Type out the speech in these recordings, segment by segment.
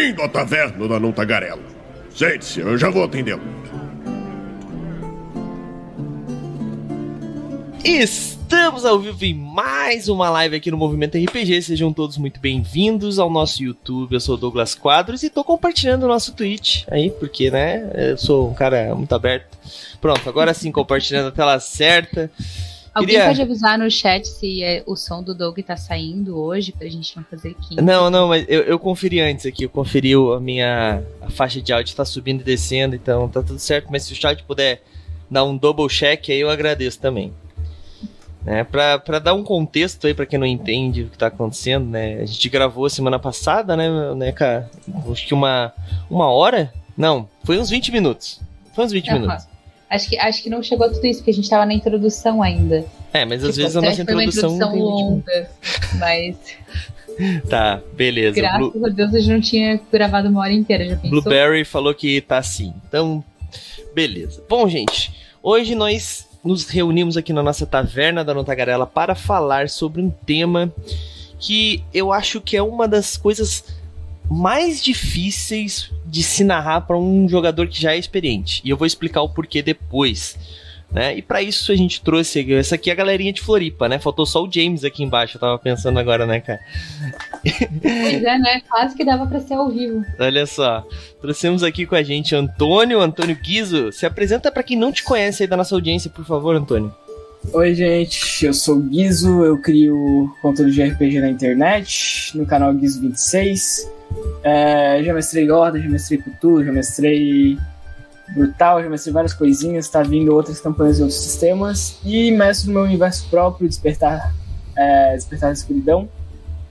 Bem-vindo à taverna da Não Tagarela. Sente-se, eu já vou atendê-lo. Estamos ao vivo em mais uma live aqui no Movimento RPG. Sejam todos muito bem-vindos ao nosso YouTube. Eu sou Douglas Quadros e tô compartilhando o nosso Twitch aí, porque, né, eu sou um cara muito aberto. Pronto, agora sim, compartilhando a tela certa. Alguém Queria- pode avisar no chat se é, o som do Doug tá saindo hoje pra gente não fazer aqui. Não, não, mas eu, eu conferi antes aqui, eu conferi a minha a faixa de áudio tá subindo e descendo, então tá tudo certo, mas se o chat puder dar um double check aí, eu agradeço também. Né, pra, pra dar um contexto aí pra quem não entende o que tá acontecendo, né? A gente gravou semana passada, né, né, cara? Acho que uma, uma hora? Não, foi uns 20 minutos. Foi uns 20 Aham. minutos. Acho que, acho que não chegou a tudo isso, porque a gente tava na introdução ainda. É, mas às Tipo, vezes a nossa foi uma introdução. introdução tem 20 minutos. longa. Mas, Tá, beleza. Blue- graças a Deus, a gente não tinha gravado uma hora inteira, já pensou? Blueberry falou que tá assim. Então, beleza. Bom, gente, hoje nós nos reunimos aqui na nossa taverna da Notagarela para falar sobre um tema que eu acho que é uma das coisas mais difíceis de se narrar para um jogador que já é experiente. E eu vou explicar o porquê depois. Né? E para isso a gente trouxe essa aqui é a galerinha de Floripa, né? Faltou só o James aqui embaixo, eu tava pensando agora, né, cara? Pois é, né? Quase que dava pra ser ao vivo. Olha só, trouxemos aqui com a gente Antônio, Antônio Guizo. Se apresenta pra quem não te conhece aí da nossa audiência, por favor, Antônio. Oi, gente, eu sou o Guizo, eu crio conteúdo de RPG na internet, no canal Guizo26. É, já mestrei Horda, já mestrei Cthulhu, já mestrei Brutal, já mestrei várias coisinhas, tá vindo outras campanhas em outros sistemas. E mestro no meu universo próprio, Despertar, é, Despertar da Escuridão,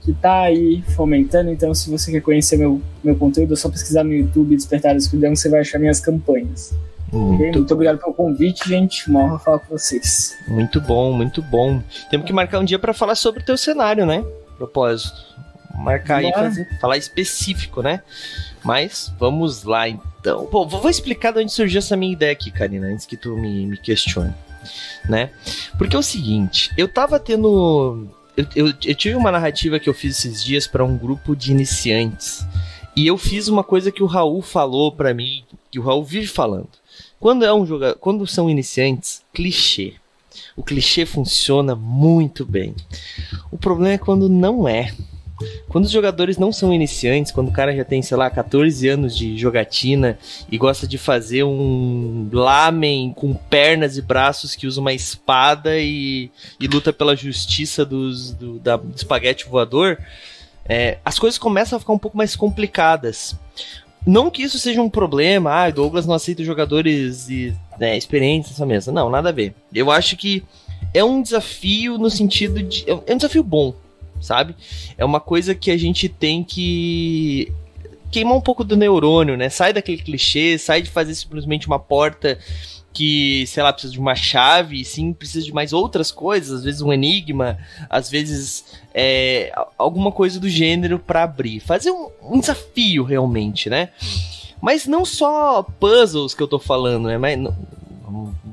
que tá aí fomentando. Então, se você quer conhecer meu, meu conteúdo, é só pesquisar no YouTube Despertar da Escuridão, você vai achar minhas campanhas. Muito, Muito obrigado pelo convite, gente. Uma honra falar com vocês. muito bom, muito bom. Temos que marcar um dia pra falar sobre o teu cenário, né? Propósito. Marcar aí, Bora. fazer, falar específico, né? Mas vamos lá então. Bom, vou explicar de onde surgiu essa minha ideia aqui, Karina, antes que tu me, me questione. Né? Porque é o seguinte, eu tava tendo. Eu, eu, eu tive uma narrativa que eu fiz esses dias pra um grupo de iniciantes. E eu fiz uma coisa que o Raul falou pra mim, que o Raul vive falando. Quando é um jogador, quando são iniciantes, clichê. O clichê funciona muito bem. O problema é quando não é. Quando os jogadores não são iniciantes, quando o cara já tem, sei lá, 14 anos de jogatina e gosta de fazer um lamen com pernas e braços que usa uma espada e, e luta pela justiça dos, do, da, do espaguete voador, é, as coisas começam a ficar um pouco mais complicadas. Não que isso seja um problema, ah, Douglas não aceita jogadores e, né, experientes nessa mesa. Não, nada a ver. Eu acho que é um desafio no sentido de. É um desafio bom, sabe? É uma coisa que a gente tem que queimar um pouco do neurônio, né? Sai daquele clichê, sai de fazer simplesmente uma porta que, sei lá, precisa de uma chave, sim precisa de mais outras coisas, às vezes um enigma, às vezes é, alguma coisa do gênero pra abrir. Fazer um, um desafio realmente, né? Mas não só puzzles que eu tô falando, né? Mas, não,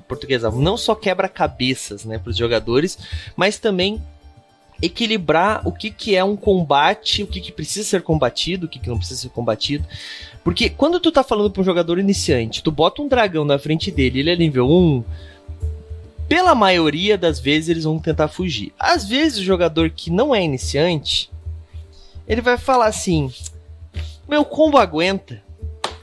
português, não só quebra-cabeças, né, pros jogadores, mas também equilibrar o que, que é um combate, o que, que precisa ser combatido, o que, que não precisa ser combatido. Porque quando tu tá falando pra um jogador iniciante, tu bota um dragão na frente dele, ele é nível 1, pela maioria das vezes eles vão tentar fugir. Às vezes o jogador que não é iniciante, ele vai falar assim: meu combo aguenta.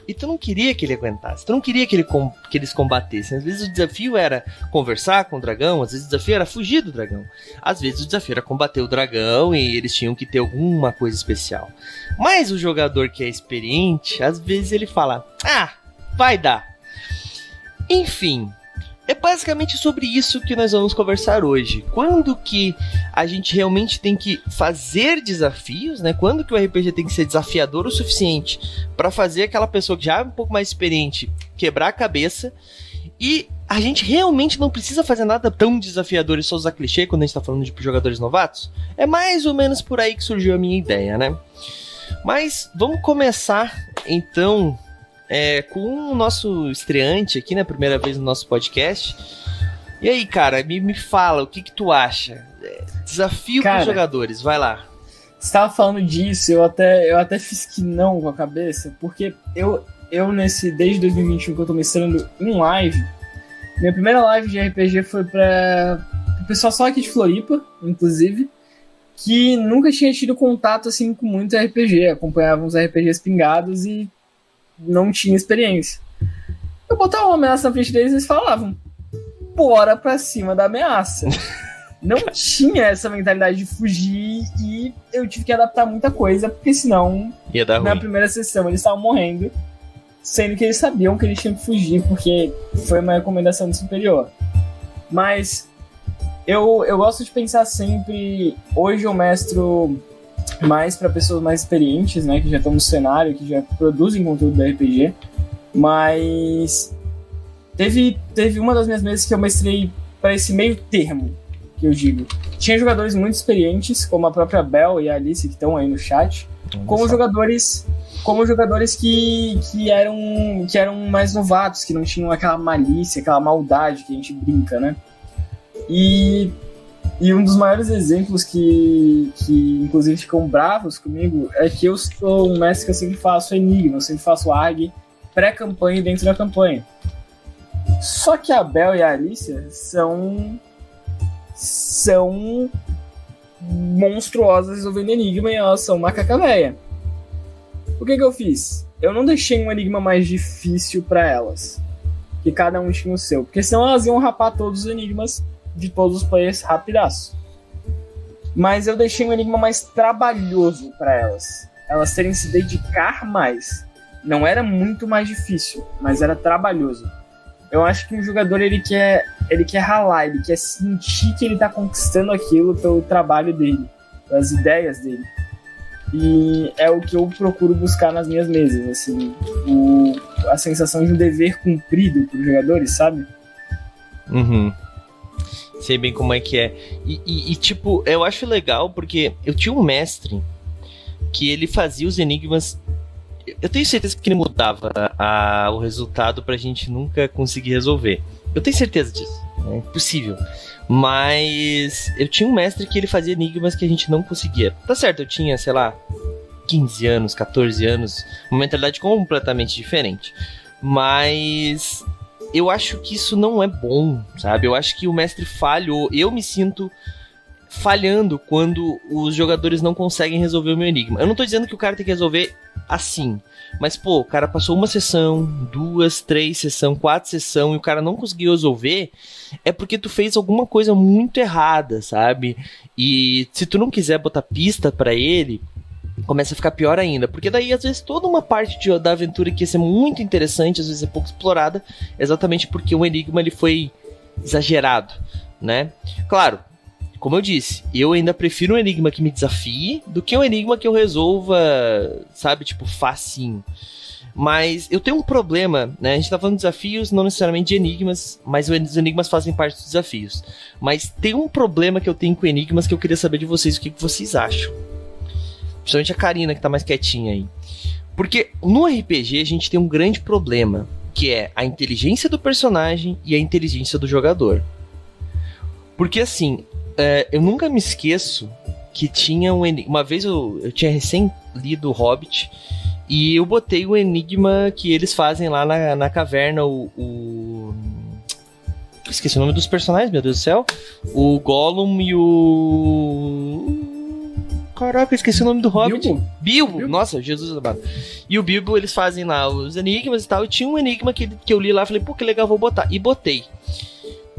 E tu não queria que ele aguentasse, tu não queria que, ele com- que eles combatessem. Às vezes o desafio era conversar com o dragão, às vezes o desafio era fugir do dragão. Às vezes o desafio era combater o dragão e eles tinham que ter alguma coisa especial. Mas o jogador que é experiente, às vezes ele fala: Ah, vai dar. Enfim, é basicamente sobre isso que nós vamos conversar hoje. Quando que a gente realmente tem que fazer desafios, né? Quando que o RPG tem que ser desafiador o suficiente para fazer aquela pessoa que já é um pouco mais experiente quebrar a cabeça e a gente realmente não precisa fazer nada tão desafiador e só usar clichê quando a gente tá falando de jogadores novatos? É mais ou menos por aí que surgiu a minha ideia, né? Mas vamos começar então é, com o nosso estreante aqui, né? Primeira vez no nosso podcast. E aí, cara, me, me fala, o que que tu acha? É, desafio para os jogadores, vai lá. você tava falando disso, eu até, eu até fiz que não com a cabeça, porque eu, eu nesse, desde 2021 que eu tô mestrando em live, minha primeira live de RPG foi pra o pessoal só aqui de Floripa, inclusive, que nunca tinha tido contato assim com muito RPG, acompanhava uns RPGs pingados e não tinha experiência. Eu botava uma ameaça na frente deles e eles falavam: bora pra cima da ameaça. não tinha essa mentalidade de fugir e eu tive que adaptar muita coisa, porque senão, na ruim. primeira sessão, eles estavam morrendo, sendo que eles sabiam que eles tinham que fugir, porque foi uma recomendação do superior. Mas eu, eu gosto de pensar sempre. Hoje eu mestro mais para pessoas mais experientes, né? Que já estão no cenário, que já produzem conteúdo do RPG. Mas teve, teve uma das minhas mesas que eu mestrei para esse meio termo, que eu digo. Tinha jogadores muito experientes, como a própria Bel e a Alice, que estão aí no chat, como jogadores como jogadores que, que, eram, que eram mais novatos, que não tinham aquela malícia, aquela maldade que a gente brinca, né? E, e um dos maiores exemplos que, que, inclusive, ficam bravos comigo é que eu sou um mestre que eu sempre faço enigma, eu sempre faço ARG pré-campanha e dentro da campanha. Só que a Bel e a Alicia são. são monstruosas resolvendo enigma e elas são macaca véia. O que que eu fiz? Eu não deixei um enigma mais difícil para elas. Que cada um tinha o seu. Porque senão elas iam rapar todos os enigmas de todos os players rapidaço. Mas eu deixei um enigma mais trabalhoso para elas. Elas terem se dedicar mais. Não era muito mais difícil, mas era trabalhoso. Eu acho que um jogador ele quer, ele quer ralar, ele quer sentir que ele tá conquistando aquilo pelo trabalho dele, pelas ideias dele. E é o que eu procuro buscar nas minhas mesas, assim, o, a sensação de um dever cumprido para os jogadores, sabe? Uhum sei bem como é que é. E, e, e, tipo, eu acho legal porque eu tinha um mestre que ele fazia os enigmas. Eu tenho certeza que ele mudava a, o resultado pra gente nunca conseguir resolver. Eu tenho certeza disso. É impossível. Mas eu tinha um mestre que ele fazia enigmas que a gente não conseguia. Tá certo, eu tinha, sei lá, 15 anos, 14 anos, uma mentalidade completamente diferente. Mas eu acho que isso não é bom, sabe? Eu acho que o mestre falhou. Eu me sinto falhando quando os jogadores não conseguem resolver o meu enigma. Eu não tô dizendo que o cara tem que resolver assim. Mas, pô, o cara passou uma sessão, duas, três sessão, quatro sessão e o cara não conseguiu resolver, é porque tu fez alguma coisa muito errada, sabe? E se tu não quiser botar pista para ele, começa a ficar pior ainda. Porque daí, às vezes, toda uma parte de, da aventura que ia ser muito interessante, às vezes é pouco explorada, exatamente porque o enigma ele foi exagerado, né? Claro, como eu disse, eu ainda prefiro um enigma que me desafie do que um enigma que eu resolva, sabe, tipo, facinho. Mas eu tenho um problema, né? A gente tá falando de desafios, não necessariamente de enigmas, mas os enigmas fazem parte dos desafios. Mas tem um problema que eu tenho com enigmas que eu queria saber de vocês, o que, que vocês acham. Principalmente a Karina, que tá mais quietinha aí. Porque no RPG a gente tem um grande problema, que é a inteligência do personagem e a inteligência do jogador. Porque assim, é, eu nunca me esqueço que tinha um uma vez eu, eu tinha recém lido o Hobbit e eu botei o enigma que eles fazem lá na, na caverna o, o... esqueci o nome dos personagens meu Deus do céu o Gollum e o Caraca, esqueci o nome do Hobbit. Bilbo? Bilbo. Bilbo. Nossa, Jesus amado. E o Bilbo, eles fazem lá os enigmas e tal. E tinha um enigma que, que eu li lá, falei, pô, que legal, vou botar. E botei.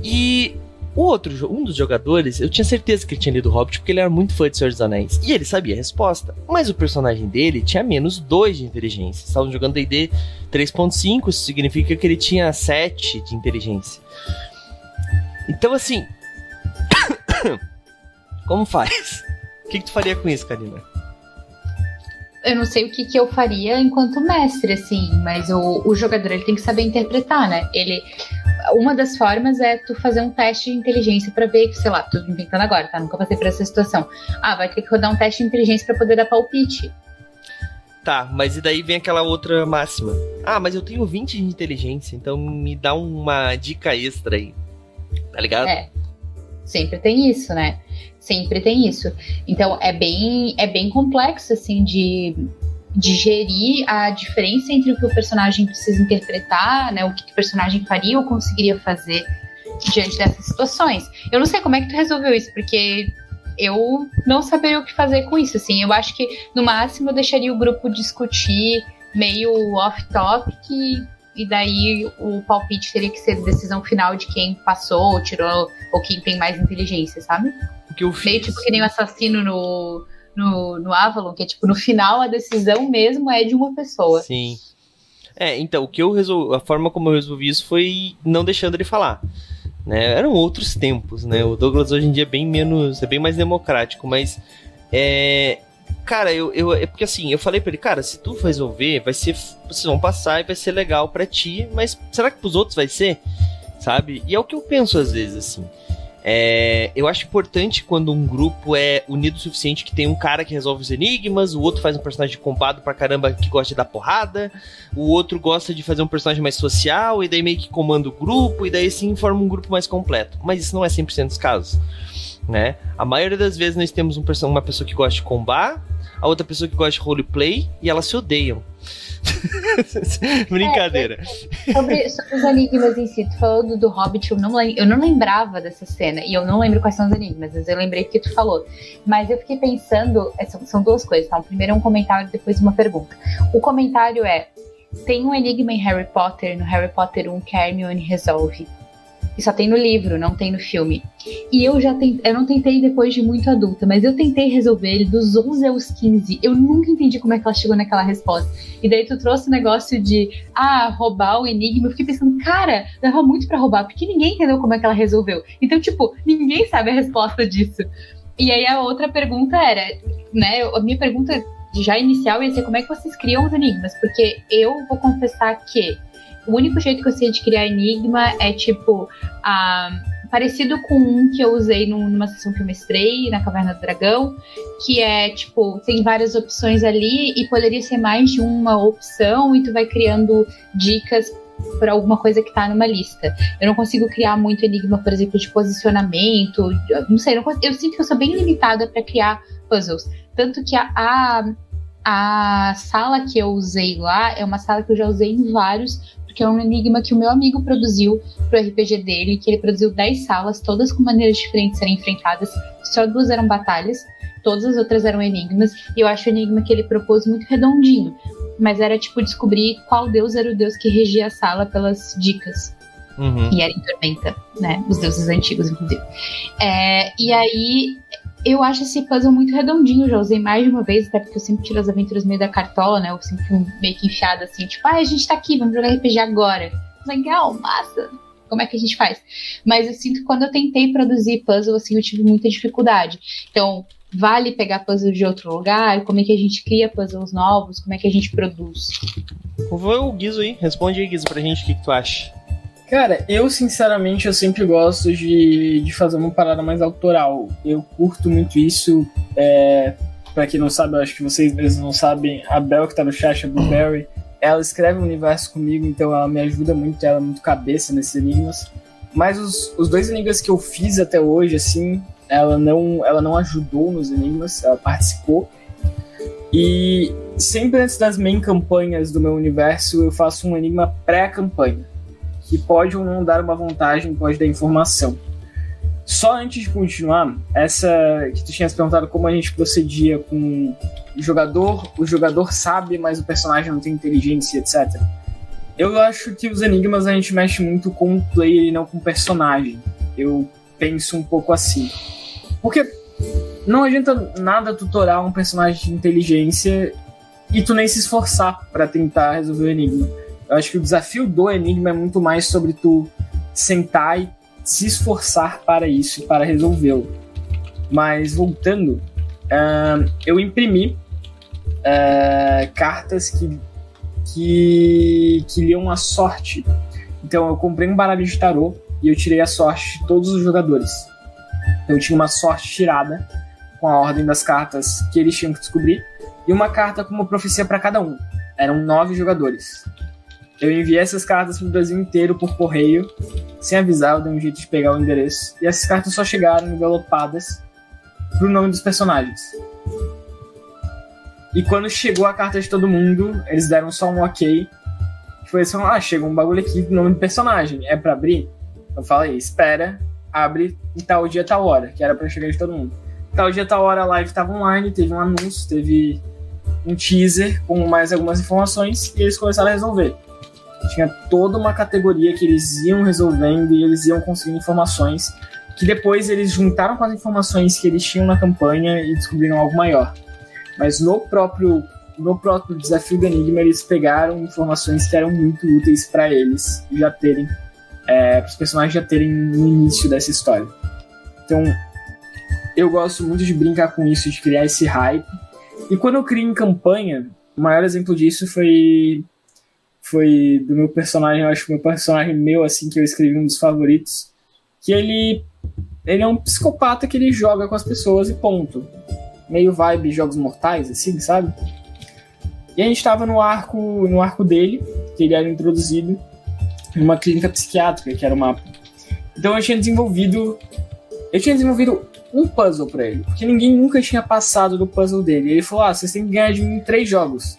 E o outro, um dos jogadores, eu tinha certeza que ele tinha lido Hobbit porque ele era muito fã de Senhor dos Anéis. E ele sabia a resposta. Mas o personagem dele tinha menos 2 de inteligência. Estavam jogando DD 3.5, isso significa que ele tinha 7 de inteligência. Então, assim. Como faz? O que, que tu faria com isso, Karina? eu não sei o que, que eu faria enquanto mestre, assim, mas o, o jogador ele tem que saber interpretar, né? Ele. Uma das formas é tu fazer um teste de inteligência para ver, sei lá, tô inventando agora, tá? Nunca passei por essa situação. Ah, vai ter que rodar um teste de inteligência para poder dar palpite. Tá, mas e daí vem aquela outra máxima. Ah, mas eu tenho 20 de inteligência, então me dá uma dica extra aí. Tá ligado? É. Sempre tem isso, né? Sempre tem isso. Então é bem, é bem complexo, assim, de, de gerir a diferença entre o que o personagem precisa interpretar, né? O que o personagem faria ou conseguiria fazer diante dessas situações. Eu não sei como é que tu resolveu isso, porque eu não saberia o que fazer com isso, assim. Eu acho que, no máximo, eu deixaria o grupo discutir meio off-topic e, e daí o palpite teria que ser decisão final de quem passou, ou tirou, ou quem tem mais inteligência, sabe? O que eu fiz... Meio tipo que nem o assassino no, no, no Avalon, que é tipo, no final a decisão mesmo é de uma pessoa. Sim. É, então, o que eu resolvi, a forma como eu resolvi isso foi não deixando ele falar. Né? Eram outros tempos, né? O Douglas hoje em dia é bem menos, é bem mais democrático, mas é, cara, eu, eu é porque assim, eu falei para ele, cara, se tu resolver, vai ser, vocês vão passar e vai ser legal para ti, mas será que pros outros vai ser? Sabe? E é o que eu penso às vezes assim. É, eu acho importante quando um grupo é unido o suficiente que tem um cara que resolve os enigmas, o outro faz um personagem compado pra caramba que gosta de dar porrada, o outro gosta de fazer um personagem mais social, e daí meio que comanda o grupo, e daí sim forma um grupo mais completo. Mas isso não é 100% dos casos. Né? A maioria das vezes nós temos um, uma pessoa que gosta de combar, a outra pessoa que gosta de roleplay, e elas se odeiam. Brincadeira. É, sobre, sobre, os enigmas em si, tu falou do, do Hobbit, eu não, eu não lembrava dessa cena, e eu não lembro quais são os enigmas, mas eu lembrei que tu falou. Mas eu fiquei pensando, é, são, são duas coisas, tá? O primeiro é um comentário, depois uma pergunta. O comentário é: tem um enigma em Harry Potter, no Harry Potter 1, que a Hermione resolve. E só tem no livro, não tem no filme. E eu já tentei, eu não tentei depois de muito adulta, mas eu tentei resolver ele dos 11 aos 15. Eu nunca entendi como é que ela chegou naquela resposta. E daí tu trouxe o negócio de, ah, roubar o enigma. Eu fiquei pensando, cara, dava muito para roubar, porque ninguém entendeu como é que ela resolveu. Então, tipo, ninguém sabe a resposta disso. E aí a outra pergunta era, né, a minha pergunta já inicial ia ser como é que vocês criam os enigmas? Porque eu vou confessar que o único jeito que eu sei de criar enigma é tipo. parecido com um que eu usei numa sessão que eu mestrei na Caverna do Dragão, que é tipo, tem várias opções ali e poderia ser mais de uma opção e tu vai criando dicas por alguma coisa que tá numa lista. Eu não consigo criar muito enigma, por exemplo, de posicionamento, não sei, eu, não, eu sinto que eu sou bem limitada para criar puzzles. Tanto que a, a, a sala que eu usei lá é uma sala que eu já usei em vários porque é um enigma que o meu amigo produziu pro RPG dele, que ele produziu 10 salas, todas com maneiras diferentes de serem enfrentadas. Só duas eram batalhas, todas as outras eram enigmas, e eu acho o enigma que ele propôs muito redondinho. Mas era tipo descobrir qual deus era o deus que regia a sala pelas dicas. Uhum. E era em Tormenta, né? Os deuses antigos, inclusive. É, e aí eu acho esse puzzle muito redondinho, já usei mais de uma vez, até porque eu sempre tiro as aventuras meio da cartola, né? Eu sempre meio que enfiada assim, tipo, ah, a gente tá aqui, vamos jogar RPG agora. Legal, massa. Como é que a gente faz? Mas eu sinto que quando eu tentei produzir puzzle, assim, eu tive muita dificuldade. Então, vale pegar puzzle de outro lugar? Como é que a gente cria puzzles novos? Como é que a gente produz? Vou o Guizo aí, responde aí, Guizo, pra gente o que, que tu acha. Cara, eu sinceramente eu sempre gosto de, de fazer uma parada mais autoral. Eu curto muito isso. É, para quem não sabe, eu acho que vocês mesmos não sabem, a Bel que tá no chat, a Blueberry, ela escreve o universo comigo, então ela me ajuda muito, ela é muito cabeça nesses enigmas. Mas os, os dois enigmas que eu fiz até hoje, assim, ela não, ela não ajudou nos enigmas, ela participou. E sempre antes das main campanhas do meu universo, eu faço um enigma pré-campanha que pode ou não dar uma vantagem, pode dar informação. Só antes de continuar, essa que tu tinha perguntado como a gente procedia com o jogador, o jogador sabe, mas o personagem não tem inteligência, etc. Eu acho que os enigmas a gente mexe muito com o player e não com o personagem. Eu penso um pouco assim. Porque não adianta nada tutorar um personagem de inteligência e tu nem se esforçar para tentar resolver o enigma eu acho que o desafio do Enigma é muito mais sobre tu sentar e se esforçar para isso, para resolvê-lo. Mas voltando, uh, eu imprimi uh, cartas que, que, que liam a sorte. Então eu comprei um baralho de tarô e eu tirei a sorte de todos os jogadores. Então eu tinha uma sorte tirada com a ordem das cartas que eles tinham que descobrir e uma carta com uma profecia para cada um. Eram nove jogadores. Eu enviei essas cartas pro Brasil inteiro por correio, sem avisar, eu dei um jeito de pegar o endereço. E essas cartas só chegaram envelopadas pro nome dos personagens. E quando chegou a carta de todo mundo, eles deram só um ok. Foi assim, ah, chegou um bagulho aqui, nome do personagem, é para abrir? Eu falei, espera, abre em tal dia, tal hora, que era para chegar de todo mundo. Tal dia, tal hora a live tava online, teve um anúncio, teve um teaser com mais algumas informações e eles começaram a resolver. Tinha toda uma categoria que eles iam resolvendo e eles iam conseguindo informações que depois eles juntaram com as informações que eles tinham na campanha e descobriram algo maior. Mas no próprio no próprio desafio do Enigma eles pegaram informações que eram muito úteis para eles já terem é, para os personagens já terem no início dessa história. Então eu gosto muito de brincar com isso, de criar esse hype. E quando eu crio em campanha, o maior exemplo disso foi foi do meu personagem, eu acho que meu personagem meu assim que eu escrevi um dos favoritos, que ele ele é um psicopata que ele joga com as pessoas e ponto. Meio vibe jogos mortais, assim, sabe? E a gente estava no arco, no arco dele, que ele era introduzido numa clínica psiquiátrica, que era uma. Então eu tinha desenvolvido. Eu tinha desenvolvido um puzzle para ele, porque ninguém nunca tinha passado do puzzle dele. Ele falou: ah, vocês têm que ganhar de mim em três jogos.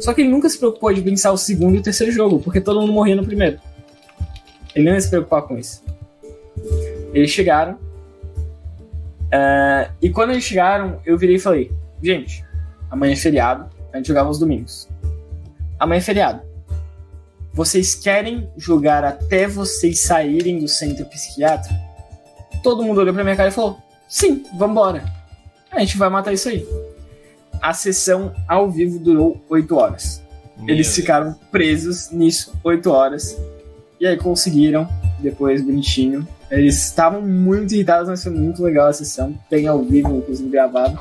Só que ele nunca se preocupou de pensar o segundo e o terceiro jogo, porque todo mundo morria no primeiro. Ele não ia se preocupar com isso. Eles chegaram. Uh, e quando eles chegaram, eu virei e falei: Gente, amanhã é feriado, a gente jogava os domingos. Amanhã é feriado. Vocês querem jogar até vocês saírem do centro psiquiátrico? Todo mundo olhou pra minha cara e falou: Sim, vambora. A gente vai matar isso aí. A sessão ao vivo durou 8 horas. Meu Eles Deus. ficaram presos nisso 8 horas. E aí conseguiram, depois bonitinho, eles estavam muito irritados, mas foi muito legal a sessão. Tem ao vivo, inclusive gravado.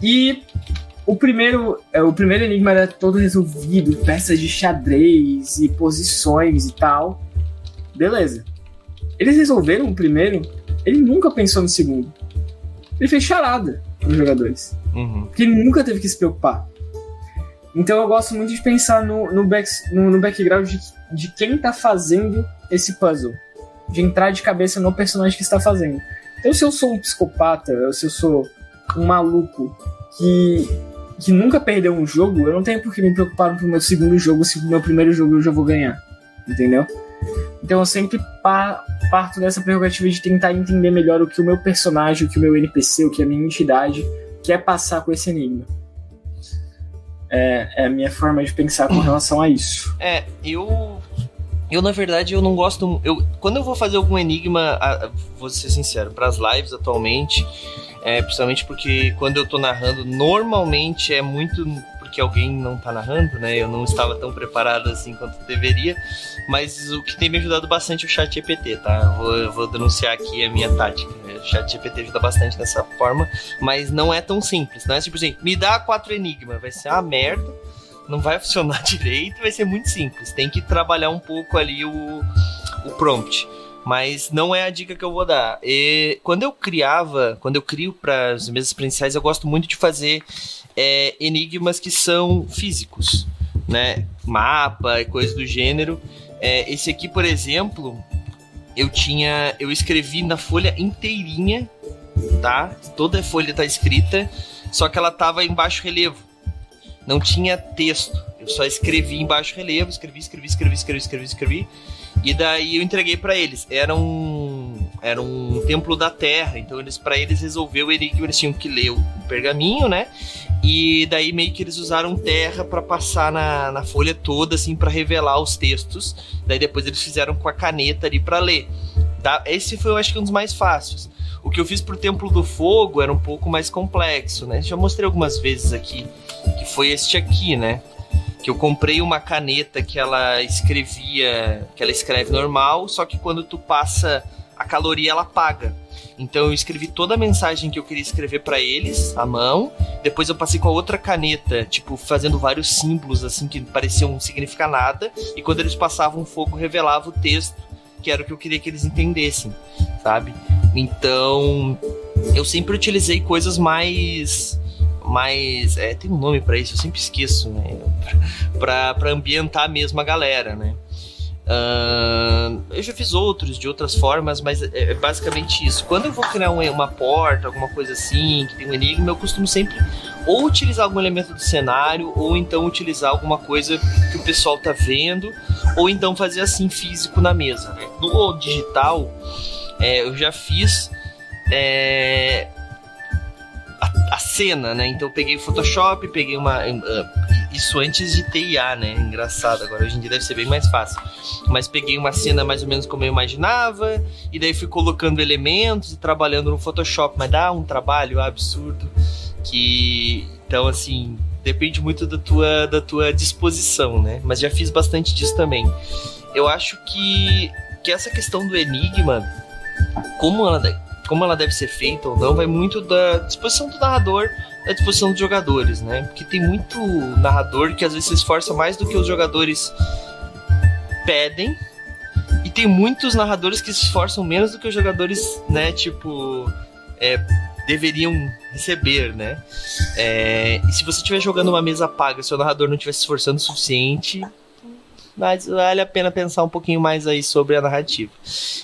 E o primeiro, é, o primeiro enigma era todo resolvido, peças de xadrez e posições e tal. Beleza. Eles resolveram o primeiro, ele nunca pensou no segundo. Ele fez charada para jogadores. Uhum. Porque ele nunca teve que se preocupar. Então eu gosto muito de pensar no, no, back, no, no background de, de quem tá fazendo esse puzzle de entrar de cabeça no personagem que está fazendo. Então, se eu sou um psicopata, ou se eu sou um maluco que, que nunca perdeu um jogo, eu não tenho por que me preocupar pro meu segundo jogo se o meu primeiro jogo eu já vou ganhar. Entendeu? Então eu sempre pa parto dessa prerrogativa de tentar entender melhor o que o meu personagem, o que o meu NPC, o que a minha entidade quer passar com esse enigma. É, é a minha forma de pensar com relação a isso. É, eu eu, na verdade, eu não gosto. Eu, quando eu vou fazer algum enigma, vou ser sincero, para as lives atualmente, é, principalmente porque quando eu tô narrando, normalmente é muito porque alguém não tá narrando, né? Eu não estava tão preparado assim quanto deveria. Mas o que tem me ajudado bastante é o chat GPT, tá? Vou, vou denunciar aqui a minha tática. O chat GPT ajuda bastante dessa forma, mas não é tão simples. Não é tipo assim, me dá quatro enigmas, vai ser uma merda não vai funcionar direito, vai ser muito simples. Tem que trabalhar um pouco ali o, o prompt. Mas não é a dica que eu vou dar. E quando eu criava, quando eu crio para as mesas presenciais, eu gosto muito de fazer é, enigmas que são físicos, né? Mapa e coisas do gênero. É, esse aqui, por exemplo, eu tinha, eu escrevi na folha inteirinha, tá? Toda a folha tá escrita, só que ela tava em baixo relevo não tinha texto. Eu só escrevi em baixo relevo, escrevi, escrevi, escrevi, escrevi, escrevi, escrevi. E daí eu entreguei para eles. Era um era um templo da terra, então eles para eles resolver o enigma, eles tinham que ler o pergaminho, né? E daí meio que eles usaram terra para passar na, na folha toda assim para revelar os textos. Daí depois eles fizeram com a caneta ali para ler. Tá? Esse foi eu acho que um dos mais fáceis. O que eu fiz pro Templo do Fogo era um pouco mais complexo, né? Já mostrei algumas vezes aqui, que foi este aqui, né? Que eu comprei uma caneta que ela escrevia, que ela escreve normal, só que quando tu passa a caloria ela apaga. Então eu escrevi toda a mensagem que eu queria escrever para eles à mão. Depois eu passei com a outra caneta, tipo, fazendo vários símbolos assim que pareciam significar nada. E quando eles passavam o fogo, revelava o texto, que era o que eu queria que eles entendessem, sabe? Então, eu sempre utilizei coisas mais mais é, tem um nome para isso, eu sempre esqueço, né? Para ambientar mesmo a galera, né? Uh, eu já fiz outros de outras formas, mas é, é basicamente isso. Quando eu vou criar um, uma porta, alguma coisa assim, que tem um enigma, eu costumo sempre ou utilizar algum elemento do cenário, ou então utilizar alguma coisa que o pessoal tá vendo, ou então fazer assim físico na mesa. Né? No digital, é, eu já fiz é, a, a, cena, né? Então eu peguei o Photoshop, peguei uma. Uh, isso antes de TIA, né? Engraçado, agora hoje em dia deve ser bem mais fácil. Mas peguei uma cena mais ou menos como eu imaginava, e daí fui colocando elementos e trabalhando no Photoshop. Mas dá um trabalho absurdo que. Então, assim, depende muito da tua, da tua disposição, né? Mas já fiz bastante disso também. Eu acho que, que essa questão do enigma, como ela, como ela deve ser feita ou não, vai muito da disposição do narrador à disposição dos jogadores, né? Porque tem muito narrador que às vezes se esforça mais do que os jogadores pedem. E tem muitos narradores que se esforçam menos do que os jogadores, né? Tipo, é, deveriam receber, né? É, e se você estiver jogando uma mesa paga e seu narrador não estiver se esforçando o suficiente, mas vale a pena pensar um pouquinho mais aí sobre a narrativa.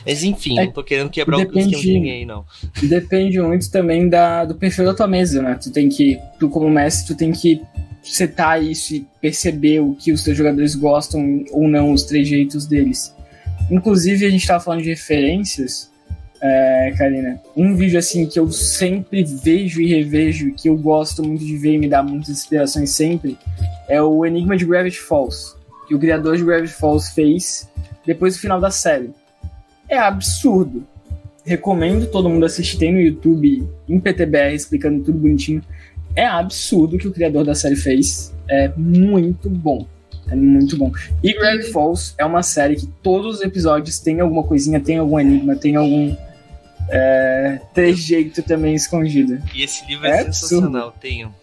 Mas enfim, é, não tô querendo quebrar depende, o esquema de ninguém, não. Depende muito também da, do perfil da tua mesa, né? Tu tem que, tu como mestre, tu tem que setar isso e perceber o que os teus jogadores gostam ou não, os trejeitos deles. Inclusive, a gente tava falando de referências, é, Karina. Um vídeo assim que eu sempre vejo e revejo, que eu gosto muito de ver e me dá muitas inspirações sempre, é o Enigma de Gravity Falls que o criador de Gravity Falls fez depois do final da série. É absurdo. Recomendo todo mundo assistir. Tem no YouTube, em PTBR, explicando tudo bonitinho. É absurdo o que o criador da série fez. É muito bom. É muito bom. E Gravity Falls é uma série que todos os episódios tem alguma coisinha, tem algum enigma, tem algum é, trejeito também escondido. E esse livro é, é sensacional, absurdo. tenho.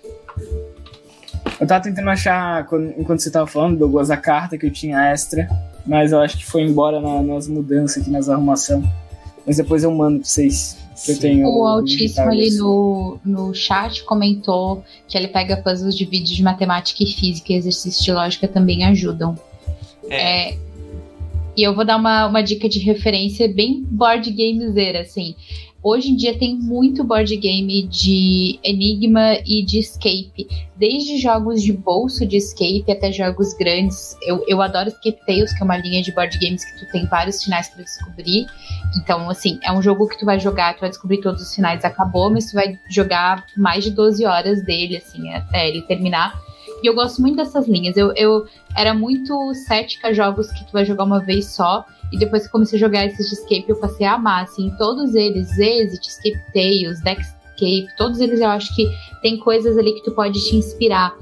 Eu tava tentando achar, quando, enquanto você tava falando, Douglas, a carta que eu tinha extra, mas eu acho que foi embora na, nas mudanças aqui, nas arrumação. Mas depois eu mando pra vocês. Que eu tenho o Altíssimo ali no, no chat comentou que ele pega puzzles de vídeos de matemática e física e exercícios de lógica também ajudam. É. é e eu vou dar uma, uma dica de referência bem board gamezeira, assim. Hoje em dia tem muito board game de Enigma e de Escape. Desde jogos de bolso de Escape até jogos grandes. Eu, eu adoro Escape Tales, que é uma linha de board games que tu tem vários finais para descobrir. Então, assim, é um jogo que tu vai jogar, tu vai descobrir todos os finais, acabou, mas tu vai jogar mais de 12 horas dele, assim, até ele terminar. E eu gosto muito dessas linhas. Eu, eu era muito cética a jogos que tu vai jogar uma vez só. E depois que comecei a jogar esses de escape, eu passei a amar, assim, todos eles, Exit, Escape Tales, Deckscape, todos eles eu acho que tem coisas ali que tu pode te inspirar.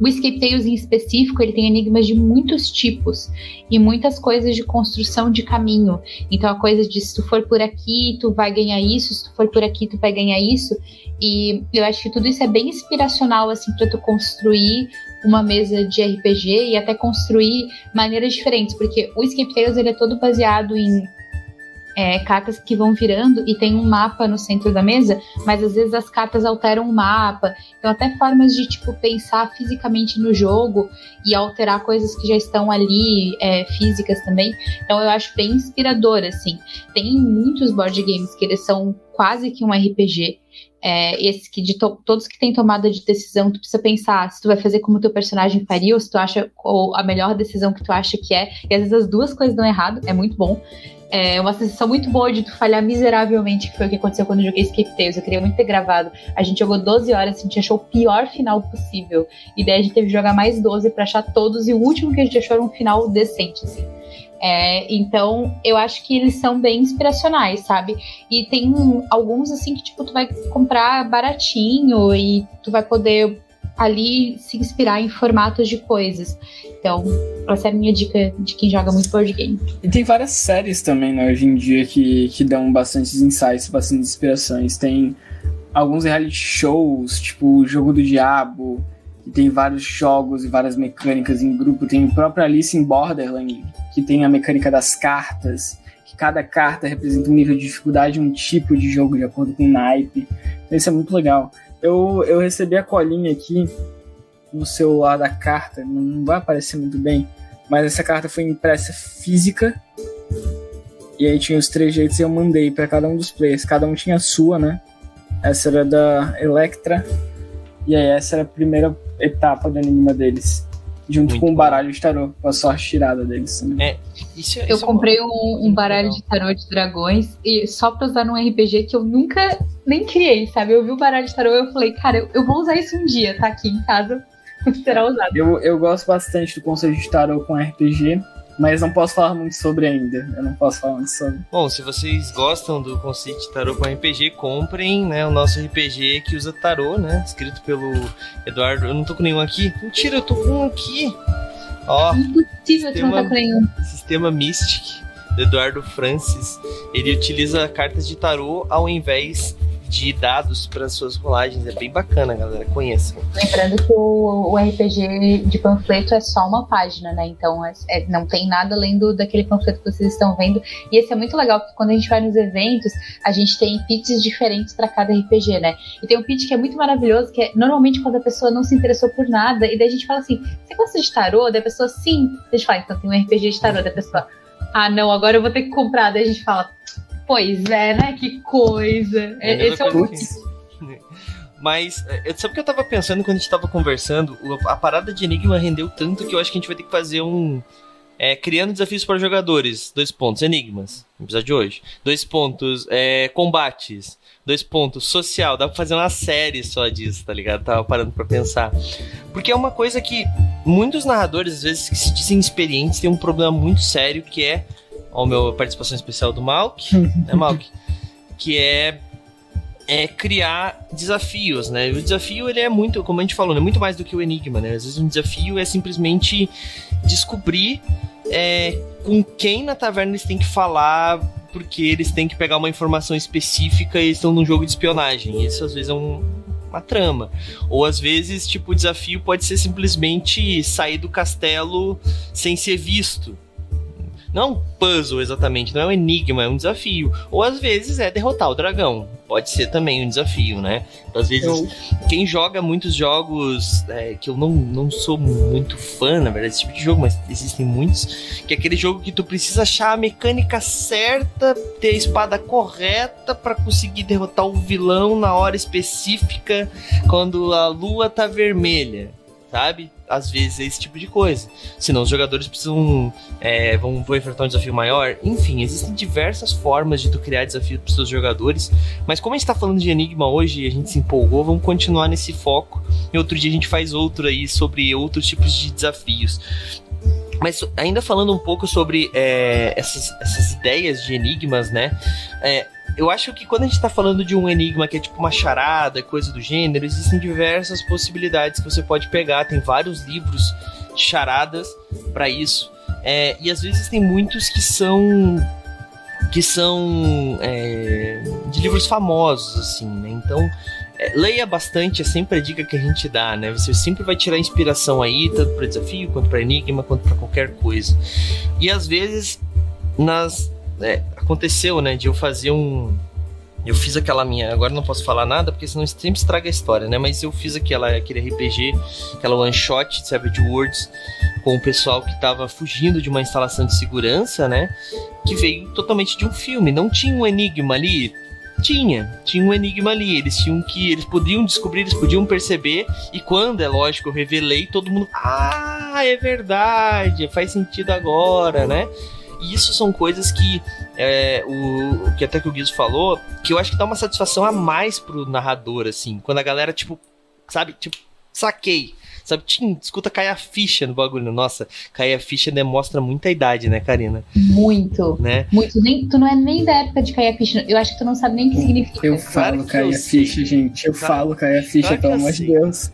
O Escape Tales em específico, ele tem enigmas de muitos tipos e muitas coisas de construção de caminho. Então a coisa de se tu for por aqui, tu vai ganhar isso, se tu for por aqui, tu vai ganhar isso. E eu acho que tudo isso é bem inspiracional assim para tu construir uma mesa de RPG e até construir maneiras diferentes, porque o Escape Tales ele é todo baseado em é, cartas que vão virando e tem um mapa no centro da mesa, mas às vezes as cartas alteram o mapa. Então, até formas de tipo pensar fisicamente no jogo e alterar coisas que já estão ali, é, físicas também. Então, eu acho bem inspirador, assim. Tem muitos board games que eles são quase que um RPG. É, esse que de to todos que têm tomada de decisão, tu precisa pensar se tu vai fazer como teu personagem faria, ou se tu acha ou a melhor decisão que tu acha que é. E às vezes as duas coisas dão errado, é muito bom. É uma sensação muito boa de tu falhar miseravelmente, que foi o que aconteceu quando eu joguei Escape Tales. Eu queria muito ter gravado. A gente jogou 12 horas, a gente achou o pior final possível. E daí a gente teve que jogar mais 12 para achar todos, e o último que a gente achou era um final decente, assim. É, então, eu acho que eles são bem inspiracionais, sabe? E tem alguns, assim, que, tipo, tu vai comprar baratinho e tu vai poder ali se inspirar em formatos de coisas. Então, essa é a minha dica de quem joga muito board game. E tem várias séries também, né, hoje em dia, que, que dão bastantes insights, bastante inspirações. Tem alguns reality shows, tipo Jogo do Diabo, tem vários jogos e várias mecânicas em grupo. Tem o próprio Alice in Borderland, que tem a mecânica das cartas, que cada carta representa um nível de dificuldade, um tipo de jogo de acordo com o naipe. Então, isso é muito legal. Eu, eu recebi a colinha aqui no celular da carta, não vai aparecer muito bem, Mas essa carta foi impressa física. E aí tinha os três jeitos e eu mandei para cada um dos players. Cada um tinha a sua, né? Essa era da Electra. E aí essa era a primeira etapa do enigma deles. Junto Muito com o bom. baralho de tarô, com a sorte tirada deles também. É, isso, Eu isso é comprei um, um baralho de tarô de dragões e só pra usar num RPG que eu nunca nem criei, sabe? Eu vi o baralho de tarô e eu falei, cara, eu, eu vou usar isso um dia, tá aqui em casa, será usado. Eu, eu gosto bastante do conceito de tarô com RPG, mas não posso falar muito sobre ainda. Eu não posso falar muito sobre. Bom, se vocês gostam do conceito de tarô com RPG, comprem, né, o nosso RPG que usa tarô, né, escrito pelo Eduardo. Eu não tô com nenhum aqui. Mentira, eu tô com um aqui. Ó, Impossível que não tá com nenhum. Sistema Mystic do Eduardo Francis. Ele utiliza cartas de tarô ao invés de dados para suas rolagens. É bem bacana, galera. Conheçam. Lembrando que o, o RPG de panfleto é só uma página, né? Então é- é- não tem nada além do, daquele panfleto que vocês estão vendo. E esse é muito legal, porque quando a gente vai nos eventos, a gente tem pitches diferentes para cada RPG, né? E tem um pitch que é muito maravilhoso, que é normalmente quando a pessoa não se interessou por nada, e daí a gente fala assim: você gosta de tarô? Daí a pessoa, sim. A gente fala, então tem um RPG de tarô. Daí a pessoa, ah, não, agora eu vou ter que comprar. Daí a gente fala, pois é, né? Que coisa. É É, esse é o. Mas, é, sabe o que eu tava pensando quando a gente tava conversando? A parada de Enigma rendeu tanto que eu acho que a gente vai ter que fazer um. é, criando desafios para jogadores. Dois pontos, enigmas. No episódio de hoje. Dois pontos, é, combates. Dois pontos, social. Dá pra fazer uma série só disso, tá ligado? Tava parando pra pensar. Porque é uma coisa que muitos narradores, às vezes, que se dizem experientes, têm um problema muito sério que é. Ó, a minha participação especial do Malk, né, Malk? Que é é criar desafios, né? O desafio ele é muito, como a gente falou, é muito mais do que o enigma, né? Às vezes um desafio é simplesmente descobrir é, com quem na taverna eles têm que falar, porque eles têm que pegar uma informação específica e estão num jogo de espionagem. Isso às vezes é um- uma trama. Ou às vezes, tipo, o desafio pode ser simplesmente sair do castelo sem ser visto. Não é um puzzle exatamente, não é um enigma, é um desafio. Ou às vezes é derrotar o dragão. Pode ser também um desafio, né? Às vezes Eu, quem joga muitos jogos é, que eu não, não sou muito fã, na verdade, desse tipo de jogo, mas existem muitos, que é aquele jogo que tu precisa achar a mecânica certa, ter a espada correta pra conseguir derrotar o vilão na hora específica, quando a lua tá vermelha, sabe? Às vezes é esse tipo de coisa. Senão os jogadores precisam. é, vão, vão enfrentar um desafio maior. Enfim, existem diversas formas de tu criar desafios pros seus jogadores. Mas como a gente tá falando de Enigma hoje e a gente se empolgou, vamos continuar nesse foco. E outro dia a gente faz outro aí sobre outros tipos de desafios. Mas ainda falando um pouco sobre é, essas, essas ideias de enigmas, né? É, eu acho que quando a gente tá falando de um enigma que é tipo uma charada, coisa do gênero, existem diversas possibilidades que você pode pegar. Tem vários livros de charadas para isso. É, e às vezes tem muitos que são que são é, de livros famosos, assim, né? Então, é, leia bastante, é sempre a dica que a gente dá, né? Você sempre vai tirar inspiração aí, tanto para desafio, quanto para enigma, quanto para qualquer coisa. E às vezes, nas é, aconteceu, né, de eu fazer um eu fiz aquela minha, agora não posso falar nada porque senão sempre estraga a história, né? Mas eu fiz aquela aquele RPG, aquela one shot de Savage Worlds com o pessoal que tava fugindo de uma instalação de segurança, né? Que veio totalmente de um filme. Não tinha um enigma ali, tinha, tinha um enigma ali. Eles tinham que, eles podiam descobrir, eles podiam perceber. E quando, é lógico, eu revelei, todo mundo, ah, é verdade, faz sentido agora, né? E isso são coisas que é, o, que até que o Guizo falou, que eu acho que dá uma satisfação a mais pro narrador, assim, quando a galera, tipo, sabe, tipo, saquei. Sabe, tim, escuta cair a ficha no bagulho. Nossa, cair a ficha demonstra muita idade, né, Karina? Muito. Né? Muito. Nem, tu não é nem da época de cair a ficha. Eu acho que tu não sabe nem o que significa. eu Claro falo que cair a sei. ficha, gente. Eu Claro- falo cair a ficha, claro pelo amor de. Deus.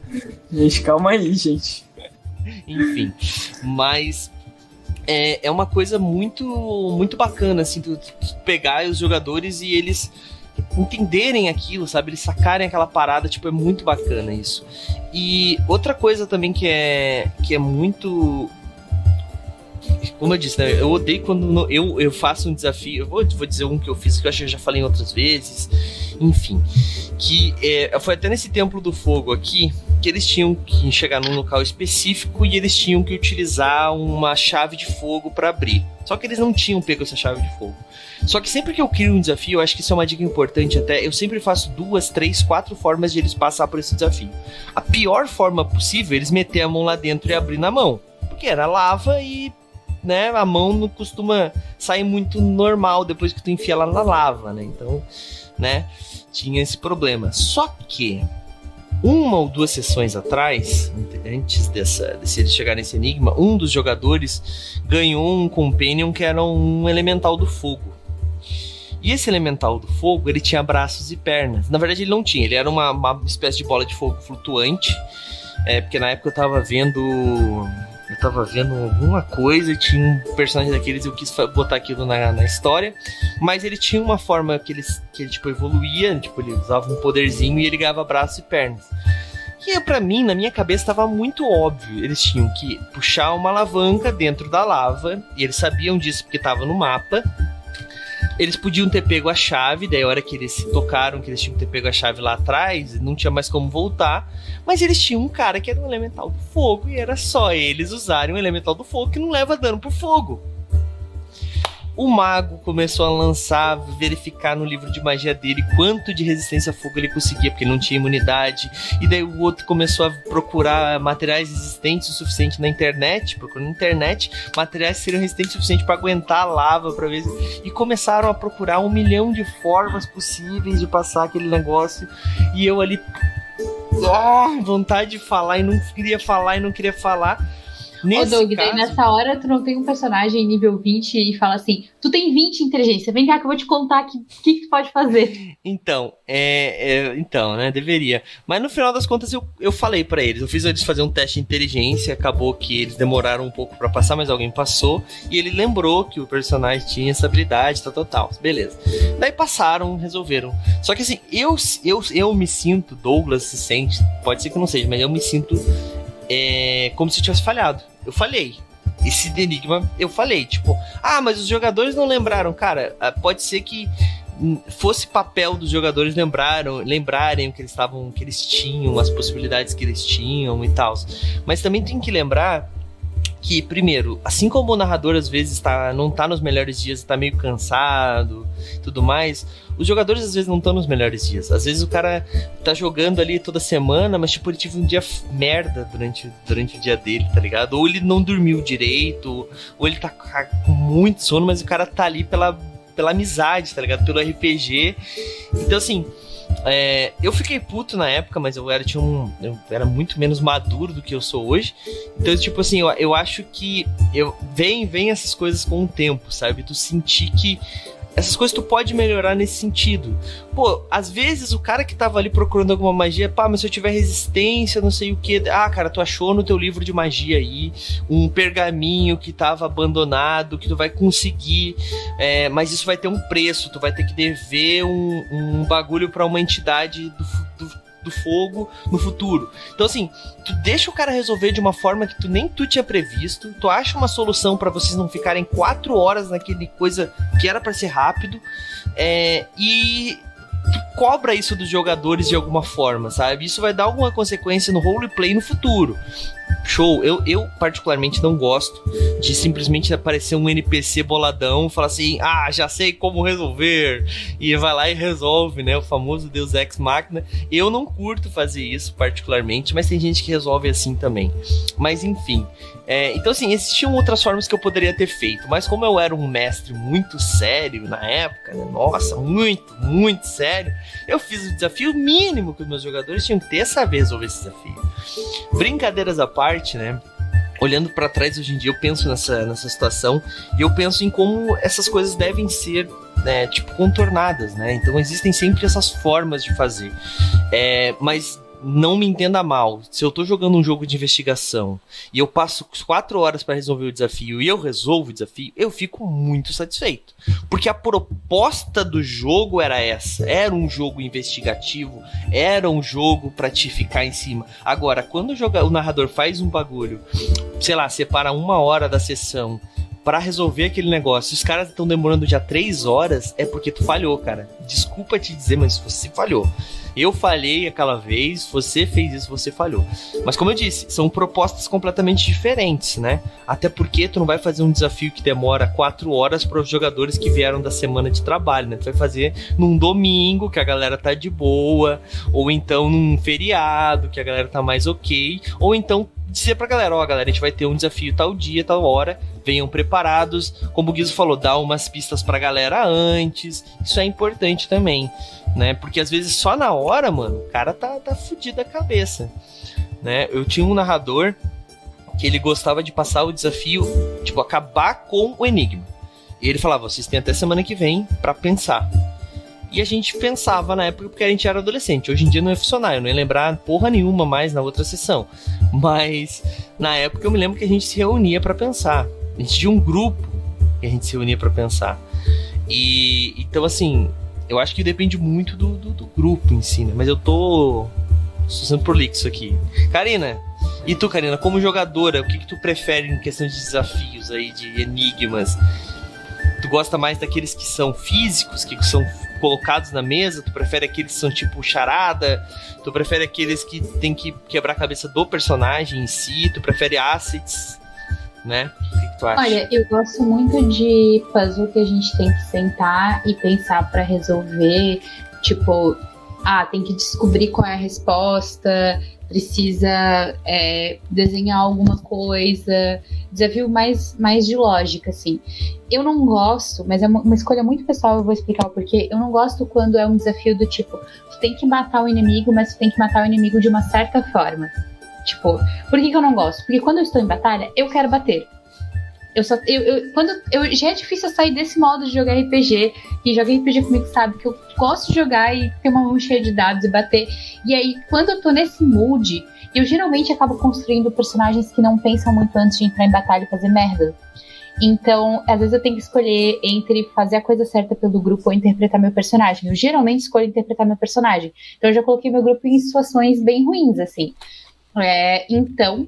Gente, calma aí, gente. Enfim, mas é, é uma coisa muito muito bacana, assim, tu, tu pegar os jogadores e eles entenderem aquilo, sabe? Eles sacarem aquela parada, tipo, é muito bacana isso. E outra coisa também que é, que é muito. Como eu disse, né? Eu odeio quando eu, eu faço um desafio. Eu vou, vou dizer um que eu fiz, que eu acho que eu já falei outras vezes. Enfim. Que é, foi até nesse Templo do Fogo aqui, que eles tinham que chegar num local específico e eles tinham que utilizar uma chave de fogo para abrir. Só que eles não tinham pego essa chave de fogo. Só que sempre que eu crio um desafio, eu acho que isso é uma dica importante até, eu sempre faço duas, três, quatro formas de eles passar por esse desafio. A pior forma possível, eles meter a mão lá dentro e abrir na mão. Porque era lava e né, a mão não costuma sair muito normal depois que tu enfia ela na lava, né? Então, né, tinha esse problema. Só que uma ou duas sessões atrás, antes dessa, desse eles chegar nesse enigma, um dos jogadores ganhou um companion que era um elemental do fogo. E esse elemental do fogo, ele tinha braços e pernas. Na verdade, ele não tinha, ele era uma, uma espécie de bola de fogo flutuante. É, porque na época eu tava vendo eu tava vendo alguma coisa e tinha um personagem daqueles eu quis botar aquilo na, na história. Mas ele tinha uma forma que ele, que ele tipo, evoluía, tipo, ele usava um poderzinho e ele ganhava braços e pernas. E para mim, na minha cabeça, estava muito óbvio. Eles tinham que puxar uma alavanca dentro da lava, e eles sabiam disso porque estava no mapa. Eles podiam ter pego a chave, daí a hora que eles se tocaram que eles tinham que ter pego a chave lá atrás, não tinha mais como voltar. Mas eles tinham um cara que era um elemental do fogo e era só eles usarem um elemental do fogo que não leva dano pro fogo o mago começou a lançar, verificar no livro de magia dele quanto de resistência a fogo ele conseguia, porque não tinha imunidade. E daí o outro começou a procurar materiais resistentes o suficiente na internet, procurando na internet materiais que seriam resistentes o suficiente para aguentar a lava, para ver. E começaram a procurar um milhão de formas possíveis de passar aquele negócio. E eu ali. Oh, vontade de falar e não queria falar e não queria falar. Nesse Ô, Doug, caso... daí nessa hora tu não tem um personagem nível 20 e fala assim: tu tem 20 inteligência, vem cá que eu vou te contar o que, que, que, tu pode fazer. Então, é, é, Então, né? Deveria. Mas no final das contas eu, eu falei para eles, eu fiz eles fazer um teste de inteligência, acabou que eles demoraram um pouco para passar, mas alguém passou, e ele lembrou que o personagem tinha essa habilidade, tal, tal, tal. Beleza. Daí passaram, resolveram. Só que assim, eu, eu, eu me sinto, Douglas se sente, pode ser que não seja, mas eu me sinto é, como se tivesse falhado. Eu falhei. Esse enigma, eu falei, tipo, ah, mas os jogadores não lembraram. Cara, ah, pode ser que fosse papel dos jogadores lembraram, lembrarem o que eles estavam, que eles tinham, as possibilidades que eles tinham e tal. Mas também tem que lembrar que, primeiro, assim como o narrador às vezes tá, não tá nos melhores dias, está meio cansado tudo mais, os jogadores às vezes não estão nos melhores dias. Às vezes o cara tá jogando ali toda semana, mas tipo, ele teve um dia merda durante, durante o dia dele, tá ligado? Ou ele não dormiu direito, ou ele tá com muito sono, mas o cara tá ali pela, pela amizade, tá ligado? Pelo RPG. Então, assim, é, eu fiquei puto na época, mas eu era, tinha um, eu era muito menos maduro do que eu sou hoje. Então, tipo assim, eu, eu acho que eu, vem, vem essas coisas com o tempo, sabe? Tu sentir que essas coisas tu pode melhorar nesse sentido. Pô, às vezes o cara que tava ali procurando alguma magia, pá, mas se eu tiver resistência, não sei o que. Ah, cara, tu achou no teu livro de magia aí um pergaminho que tava abandonado, que tu vai conseguir, é, mas isso vai ter um preço, tu vai ter que dever um, um bagulho para uma entidade do, do do fogo no futuro. Então, assim, tu deixa o cara resolver de uma forma que tu nem tu tinha previsto, tu acha uma solução para vocês não ficarem quatro horas naquele coisa que era para ser rápido, é, e tu cobra isso dos jogadores de alguma forma, sabe? Isso vai dar alguma consequência no roleplay no futuro show. Eu, eu, particularmente, não gosto de simplesmente aparecer um NPC boladão falar assim: ah, já sei como resolver. E vai lá e resolve, né? O famoso Deus Ex Machina. Eu não curto fazer isso, particularmente, mas tem gente que resolve assim também. Mas enfim. É, então, assim, existiam outras formas que eu poderia ter feito, mas como eu era um mestre muito sério na época, né? nossa, muito, muito sério, eu fiz o desafio mínimo que os meus jogadores tinham que ter saber resolver esse desafio. Brincadeiras à parte, né? Olhando para trás hoje em dia, eu penso nessa, nessa situação e eu penso em como essas coisas devem ser né, tipo, contornadas, né? Então existem sempre essas formas de fazer. É, mas não me entenda mal. Se eu tô jogando um jogo de investigação e eu passo quatro horas para resolver o desafio e eu resolvo o desafio, eu fico muito satisfeito. Porque a proposta do jogo era essa. Era um jogo investigativo, era um jogo para te ficar em cima. Agora, quando o, o narrador faz um bagulho, sei lá, separa uma hora da sessão para resolver aquele negócio. Os caras estão demorando já três horas, é porque tu falhou, cara. Desculpa te dizer, mas você falhou. Eu falhei aquela vez, você fez isso, você falhou. Mas como eu disse, são propostas completamente diferentes, né? Até porque tu não vai fazer um desafio que demora quatro horas para os jogadores que vieram da semana de trabalho, né? Tu vai fazer num domingo que a galera tá de boa, ou então num feriado que a galera tá mais ok, ou então dizer pra galera, ó, oh, galera, a gente vai ter um desafio tal dia, tal hora, venham preparados. Como o Guizo falou, dá umas pistas pra galera antes. Isso é importante também, né? Porque às vezes só na hora, mano, o cara tá, tá fudido a cabeça, né? Eu tinha um narrador que ele gostava de passar o desafio, tipo, acabar com o enigma. E ele falava, vocês têm até semana que vem para pensar. E a gente pensava na época porque a gente era adolescente. Hoje em dia não ia funcionar, eu não ia lembrar porra nenhuma mais na outra sessão. Mas na época eu me lembro que a gente se reunia para pensar. A gente tinha um grupo que a gente se reunia para pensar. E então assim, eu acho que depende muito do, do, do grupo em si, né? Mas eu tô sendo prolixo aqui. Karina, e tu, Karina, como jogadora, o que, que tu prefere em questão de desafios aí, de enigmas? Tu gosta mais daqueles que são físicos, que são colocados na mesa? Tu prefere aqueles que são tipo charada? Tu prefere aqueles que tem que quebrar a cabeça do personagem em si? Tu prefere assets? Né? O que, que tu acha? Olha, eu gosto muito de puzzle que a gente tem que sentar e pensar para resolver. Tipo, ah, tem que descobrir qual é a resposta, precisa é, desenhar alguma coisa, desafio mais, mais de lógica, assim. Eu não gosto, mas é uma escolha muito pessoal, eu vou explicar o porquê. Eu não gosto quando é um desafio do tipo, tu tem que matar o inimigo, mas tu tem que matar o inimigo de uma certa forma. Tipo, por que, que eu não gosto? Porque quando eu estou em batalha, eu quero bater. Eu só. Eu, eu, quando, eu, já é difícil sair desse modo de jogar RPG. E joga RPG comigo sabe que eu gosto de jogar e ter uma mão cheia de dados e bater. E aí, quando eu tô nesse mood, eu geralmente acabo construindo personagens que não pensam muito antes de entrar em batalha e fazer merda. Então, às vezes eu tenho que escolher entre fazer a coisa certa pelo grupo ou interpretar meu personagem. Eu geralmente escolho interpretar meu personagem. Então, eu já coloquei meu grupo em situações bem ruins, assim. É, então,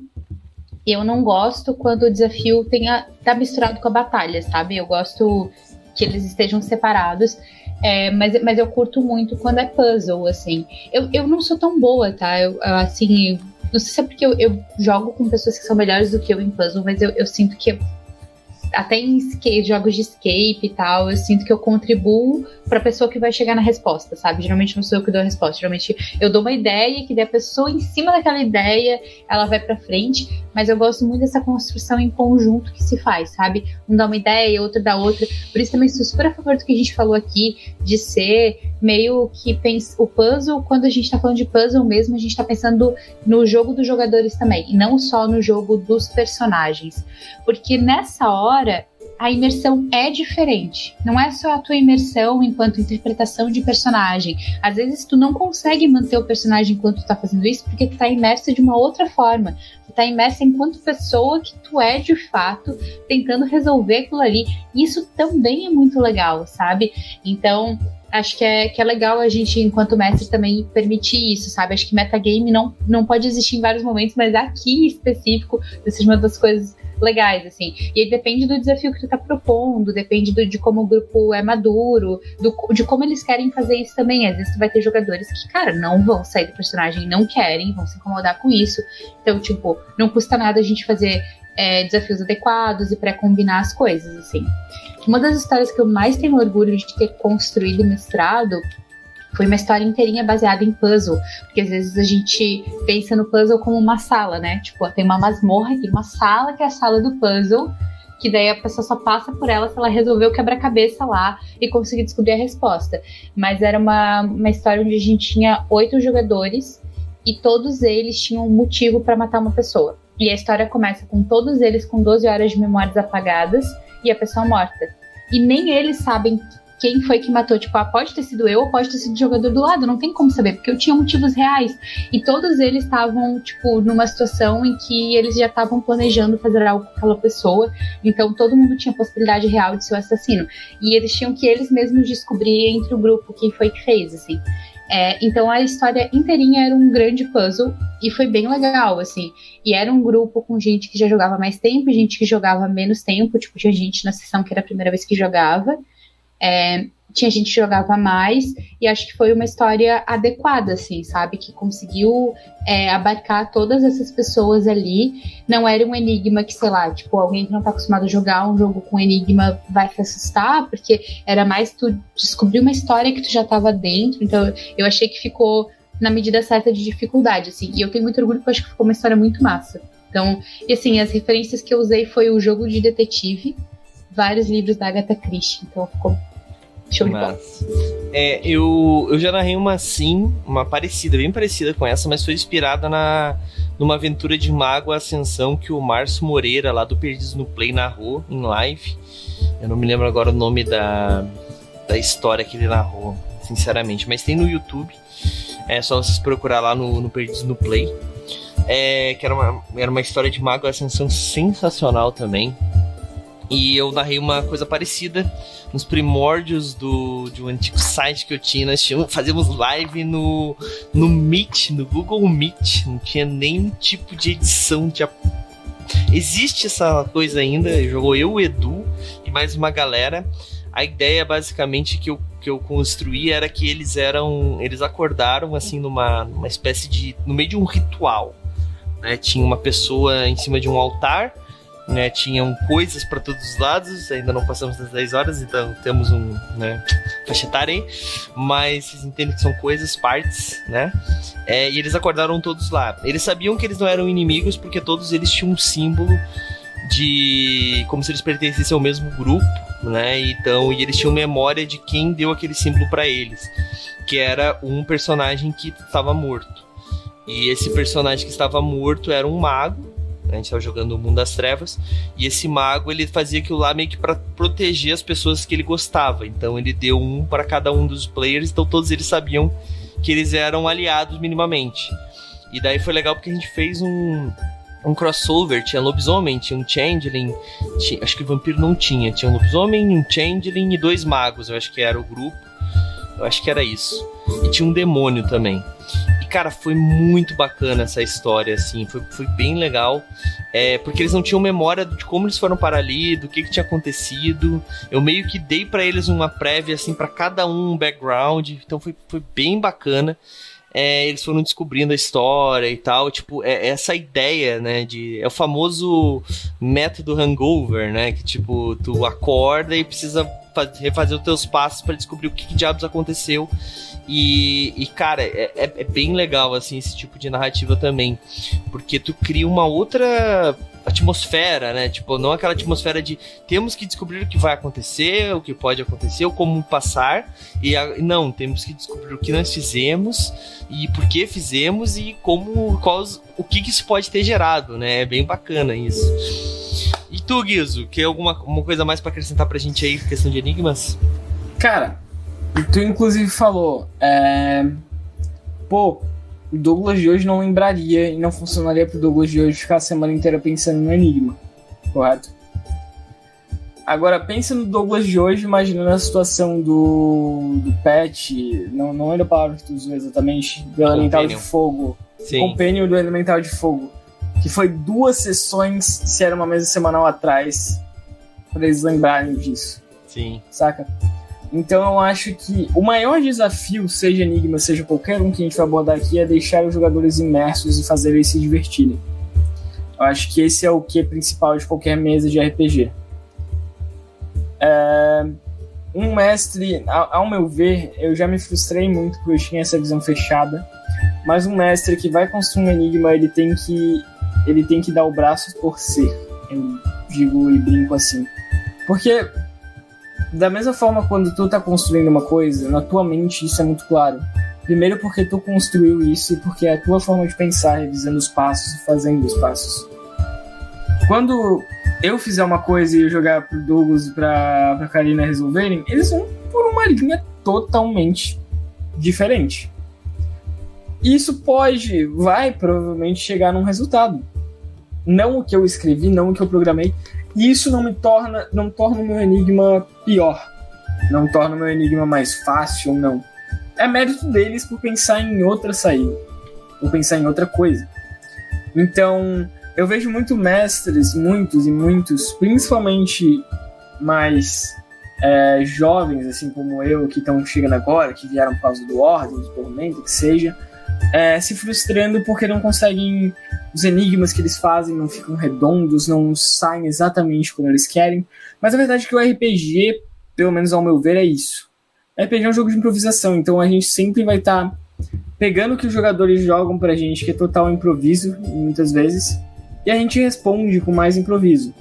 eu não gosto quando o desafio tenha tá misturado com a batalha, sabe? Eu gosto que eles estejam separados. É, mas, mas eu curto muito quando é puzzle, assim. Eu, eu não sou tão boa, tá? Eu, assim, não sei se é porque eu, eu jogo com pessoas que são melhores do que eu em puzzle, mas eu, eu sinto que até em jogos de escape e tal, eu sinto que eu contribuo para a pessoa que vai chegar na resposta, sabe? Geralmente não sou eu que dou a resposta, geralmente eu dou uma ideia que daí a pessoa em cima daquela ideia, ela vai para frente, mas eu gosto muito dessa construção em conjunto que se faz, sabe? Um dá uma ideia, outro dá outra. Por isso também sou super a favor do que a gente falou aqui de ser meio que pensa o puzzle, quando a gente tá falando de puzzle mesmo, a gente tá pensando no jogo dos jogadores também, e não só no jogo dos personagens. Porque nessa hora a imersão é diferente. Não é só a tua imersão enquanto interpretação de personagem. Às vezes tu não consegue manter o personagem enquanto tu tá fazendo isso porque tu tá imerso de uma outra forma. Tu tá imerso enquanto pessoa que tu é de fato, tentando resolver aquilo ali. Isso também é muito legal, sabe? Então, acho que é, que é legal a gente, enquanto mestre, também permitir isso, sabe? Acho que metagame não, não pode existir em vários momentos, mas aqui em específico, isso é uma das coisas legais, assim. E aí depende do desafio que tu tá propondo, depende do, de como o grupo é maduro, do, de como eles querem fazer isso também. Às vezes tu vai ter jogadores que, cara, não vão sair do personagem, não querem, vão se incomodar com isso. Então, tipo, não custa nada a gente fazer é, desafios adequados e pré-combinar as coisas, assim. Uma das histórias que eu mais tenho orgulho de ter construído e mestrado foi uma história inteirinha baseada em puzzle, porque às vezes a gente pensa no puzzle como uma sala, né? Tipo, tem uma masmorra, tem uma sala que é a sala do puzzle, que daí a pessoa só passa por ela se ela resolver o quebra-cabeça lá e conseguir descobrir a resposta. Mas era uma, uma história onde a gente tinha oito jogadores e todos eles tinham um motivo para matar uma pessoa. E a história começa com todos eles com 12 horas de memórias apagadas e a pessoa morta. E nem eles sabem quem foi que matou. Tipo, ah, pode ter sido eu ou pode ter sido o jogador do lado, não tem como saber, porque eu tinha motivos reais. E todos eles estavam, tipo, numa situação em que eles já estavam planejando fazer algo com aquela pessoa. Então todo mundo tinha possibilidade real de ser o assassino. E eles tinham que eles mesmos descobrir entre o grupo quem foi que fez, assim. É, então a história inteirinha era um grande puzzle e foi bem legal, assim. E era um grupo com gente que já jogava mais tempo, gente que jogava menos tempo, tipo, tinha gente na sessão que era a primeira vez que jogava. É, tinha gente que jogava mais, e acho que foi uma história adequada, assim, sabe? Que conseguiu é, abarcar todas essas pessoas ali. Não era um enigma que, sei lá, tipo, alguém que não tá acostumado a jogar um jogo com enigma vai se assustar, porque era mais tu descobrir uma história que tu já tava dentro. Então, eu achei que ficou na medida certa de dificuldade, assim. E eu tenho muito orgulho porque eu acho que ficou uma história muito massa. Então, e assim, as referências que eu usei foi o jogo de detetive, vários livros da Agatha Christie. Então, ficou Show mas, é, eu, eu já narrei uma assim, uma parecida, bem parecida com essa, mas foi inspirada na numa aventura de Mago Ascensão que o Márcio Moreira, lá do Perdidos no Play, narrou em live. Eu não me lembro agora o nome da, da história que ele narrou, sinceramente, mas tem no YouTube. É só vocês procurar lá no, no Perdidos no Play. É, que era uma, era uma história de Mago Ascensão sensacional também. E eu narrei uma coisa parecida nos primórdios do, de um antigo site que eu tinha. Nós tínhamos, fazíamos live no, no Meet, no Google Meet. Não tinha nenhum tipo de edição. De... Existe essa coisa ainda. Jogou eu, o Edu e mais uma galera. A ideia basicamente que eu, que eu construí era que eles eram. Eles acordaram assim numa, numa espécie de. no meio de um ritual. Né? Tinha uma pessoa em cima de um altar né, tinham coisas para todos os lados, ainda não passamos das 10 horas, então temos um, né, faixa etária aí, mas vocês entendem que são coisas, partes, né, é, e eles acordaram todos lá. Eles sabiam que eles não eram inimigos porque todos eles tinham um símbolo de como se eles pertencessem ao mesmo grupo, né, então, e eles tinham memória de quem deu aquele símbolo para eles, que era um personagem que estava morto. E esse personagem que estava morto era um mago, a gente estava jogando o Mundo das Trevas. E esse mago, ele fazia aquilo lá meio que para proteger as pessoas que ele gostava. Então ele deu um para cada um dos players, então todos eles sabiam que eles eram aliados minimamente. E daí foi legal porque a gente fez um, um crossover, tinha lobisomem, tinha um changeling, tinha, acho que vampiro não tinha, tinha um lobisomem, um changeling e dois magos, eu acho que era o grupo. Eu acho que era isso. E tinha um demônio também cara, foi muito bacana essa história, assim, foi, foi bem legal. É, porque eles não tinham memória de como eles foram para ali, do que, que tinha acontecido. Eu meio que dei para eles uma prévia, assim, para cada um um background. Então foi, foi bem bacana. É, eles foram descobrindo a história e tal, tipo, é, é essa ideia, né, de, é o famoso método hangover, né, que tipo, tu acorda e precisa refazer os teus passos para descobrir o que, que diabos aconteceu e, e cara, é, é, é, bem legal, assim, esse tipo de narrativa também. Porque tu cria uma outra atmosfera, né? Tipo, não aquela atmosfera de temos que descobrir o que vai acontecer, o que pode acontecer, ou como passar. E a, não, temos que descobrir o que nós fizemos e por que fizemos e como qual, o que, que isso pode ter gerado, né? É bem bacana isso. E tu, Guizo, quer alguma uma coisa mais para acrescentar pra gente aí, questão de enigmas? Cara, Tu inclusive falou, é... pô, o Douglas de hoje não lembraria e não funcionaria pro Douglas de hoje ficar a semana inteira pensando no enigma, correto? Agora pensa no Douglas de hoje, imaginando a situação do, do Pet, não, não era a palavra que tu usou exatamente, do Elemental de Fogo. Sim. Companion do Elemental de Fogo. Que foi duas sessões, se era uma mesa semanal atrás, para eles lembrarem disso. Sim. Saca? Então eu acho que o maior desafio, seja Enigma, seja qualquer um que a gente vai abordar aqui, é deixar os jogadores imersos e fazer eles se divertirem. Eu acho que esse é o que é principal de qualquer mesa de RPG. É... Um mestre, ao meu ver, eu já me frustrei muito porque eu tinha essa visão fechada. Mas um mestre que vai construir um enigma, ele tem que ele tem que dar o braço por ser. Eu digo e brinco assim. Porque da mesma forma, quando tu tá construindo uma coisa, na tua mente isso é muito claro. Primeiro porque tu construiu isso e porque é a tua forma de pensar, revisando os passos e fazendo os passos. Quando eu fizer uma coisa e eu jogar pro Douglas e pra, pra Karina resolverem, eles vão por uma linha totalmente diferente. Isso pode, vai provavelmente chegar num resultado. Não o que eu escrevi, não o que eu programei, e isso não me torna, não torna o meu enigma pior. Não torna o meu enigma mais fácil, não. é mérito deles por pensar em outra saída, por pensar em outra coisa. Então, eu vejo muito mestres, muitos e muitos, principalmente mais é, jovens, assim como eu, que estão chegando agora, que vieram por causa do Ordem, do Tormento, que seja, é, se frustrando porque não conseguem. Os enigmas que eles fazem não ficam redondos, não saem exatamente como eles querem. Mas a verdade é que o RPG, pelo menos ao meu ver, é isso. O RPG é um jogo de improvisação, então a gente sempre vai estar tá pegando o que os jogadores jogam pra gente, que é total improviso, muitas vezes, e a gente responde com mais improviso.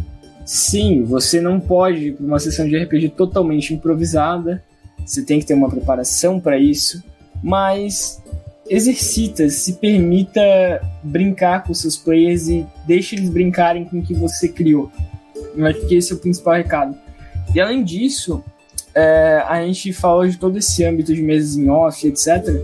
Sim, você não pode ir para uma sessão de RPG totalmente improvisada, você tem que ter uma preparação para isso, mas exercita, se permita brincar com seus players e deixe eles brincarem com o que você criou. Eu acho que esse é o principal recado. E além disso, é, a gente fala de todo esse âmbito de mesas em off, etc.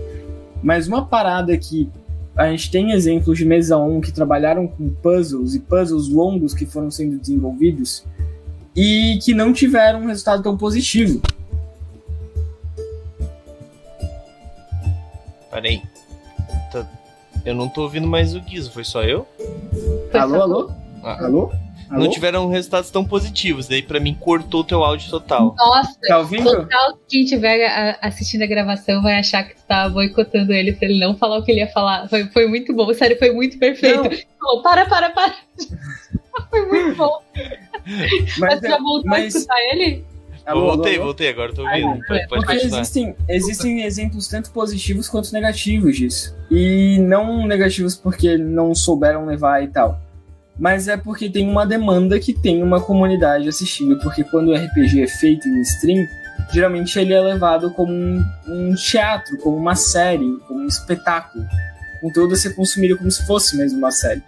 Mas uma parada que a gente tem exemplos de mesa 1 que trabalharam com puzzles e puzzles longos que foram sendo desenvolvidos e que não tiveram um resultado tão positivo. Peraí. Eu não tô ouvindo mais o Guizo, foi só eu? Foi alô, alô? Ah. Alô? Alô? Não tiveram resultados tão positivos, daí para mim cortou o teu áudio total. Nossa, tá ouvindo? total quem estiver assistindo a gravação vai achar que tu tá boicotando ele pra ele não falar o que ele ia falar. Foi, foi muito bom, sério, foi muito perfeito. Falou, para, para, para. foi muito bom. Mas, mas já voltou mas... a escutar ele? Alô, voltei, alô? voltei, agora tô ouvindo. Ah, pode, pode continuar. Existem, existem exemplos tanto positivos quanto negativos disso. E não negativos porque não souberam levar e tal. Mas é porque tem uma demanda que tem uma comunidade assistindo. Porque quando o RPG é feito em stream, geralmente ele é levado como um, um teatro, como uma série, como um espetáculo. Conteúdo a ser consumido como se fosse mesmo uma série.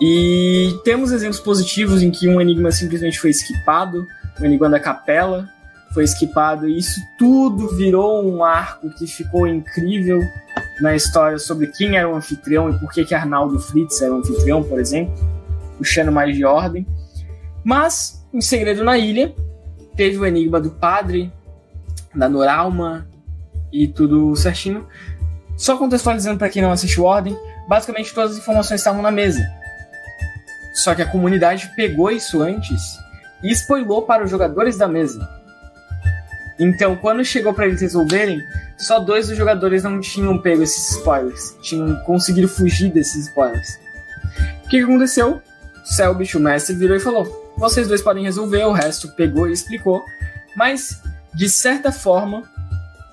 E temos exemplos positivos em que um enigma simplesmente foi esquipado, o Enigma da Capela foi esquipado, e isso tudo virou um arco que ficou incrível na história sobre quem era o anfitrião e por que, que Arnaldo Fritz era o anfitrião, por exemplo, puxando mais de ordem. Mas, em Segredo na Ilha, teve o enigma do padre, da Noralma e tudo certinho. Só contextualizando para quem não assistiu Ordem, basicamente todas as informações estavam na mesa. Só que a comunidade pegou isso antes e spoilou para os jogadores da mesa. Então, quando chegou para eles resolverem, só dois dos jogadores não tinham pego esses spoilers, tinham conseguido fugir desses spoilers. O que aconteceu? Selbit, o mestre, virou e falou: vocês dois podem resolver, o resto pegou e explicou. Mas, de certa forma,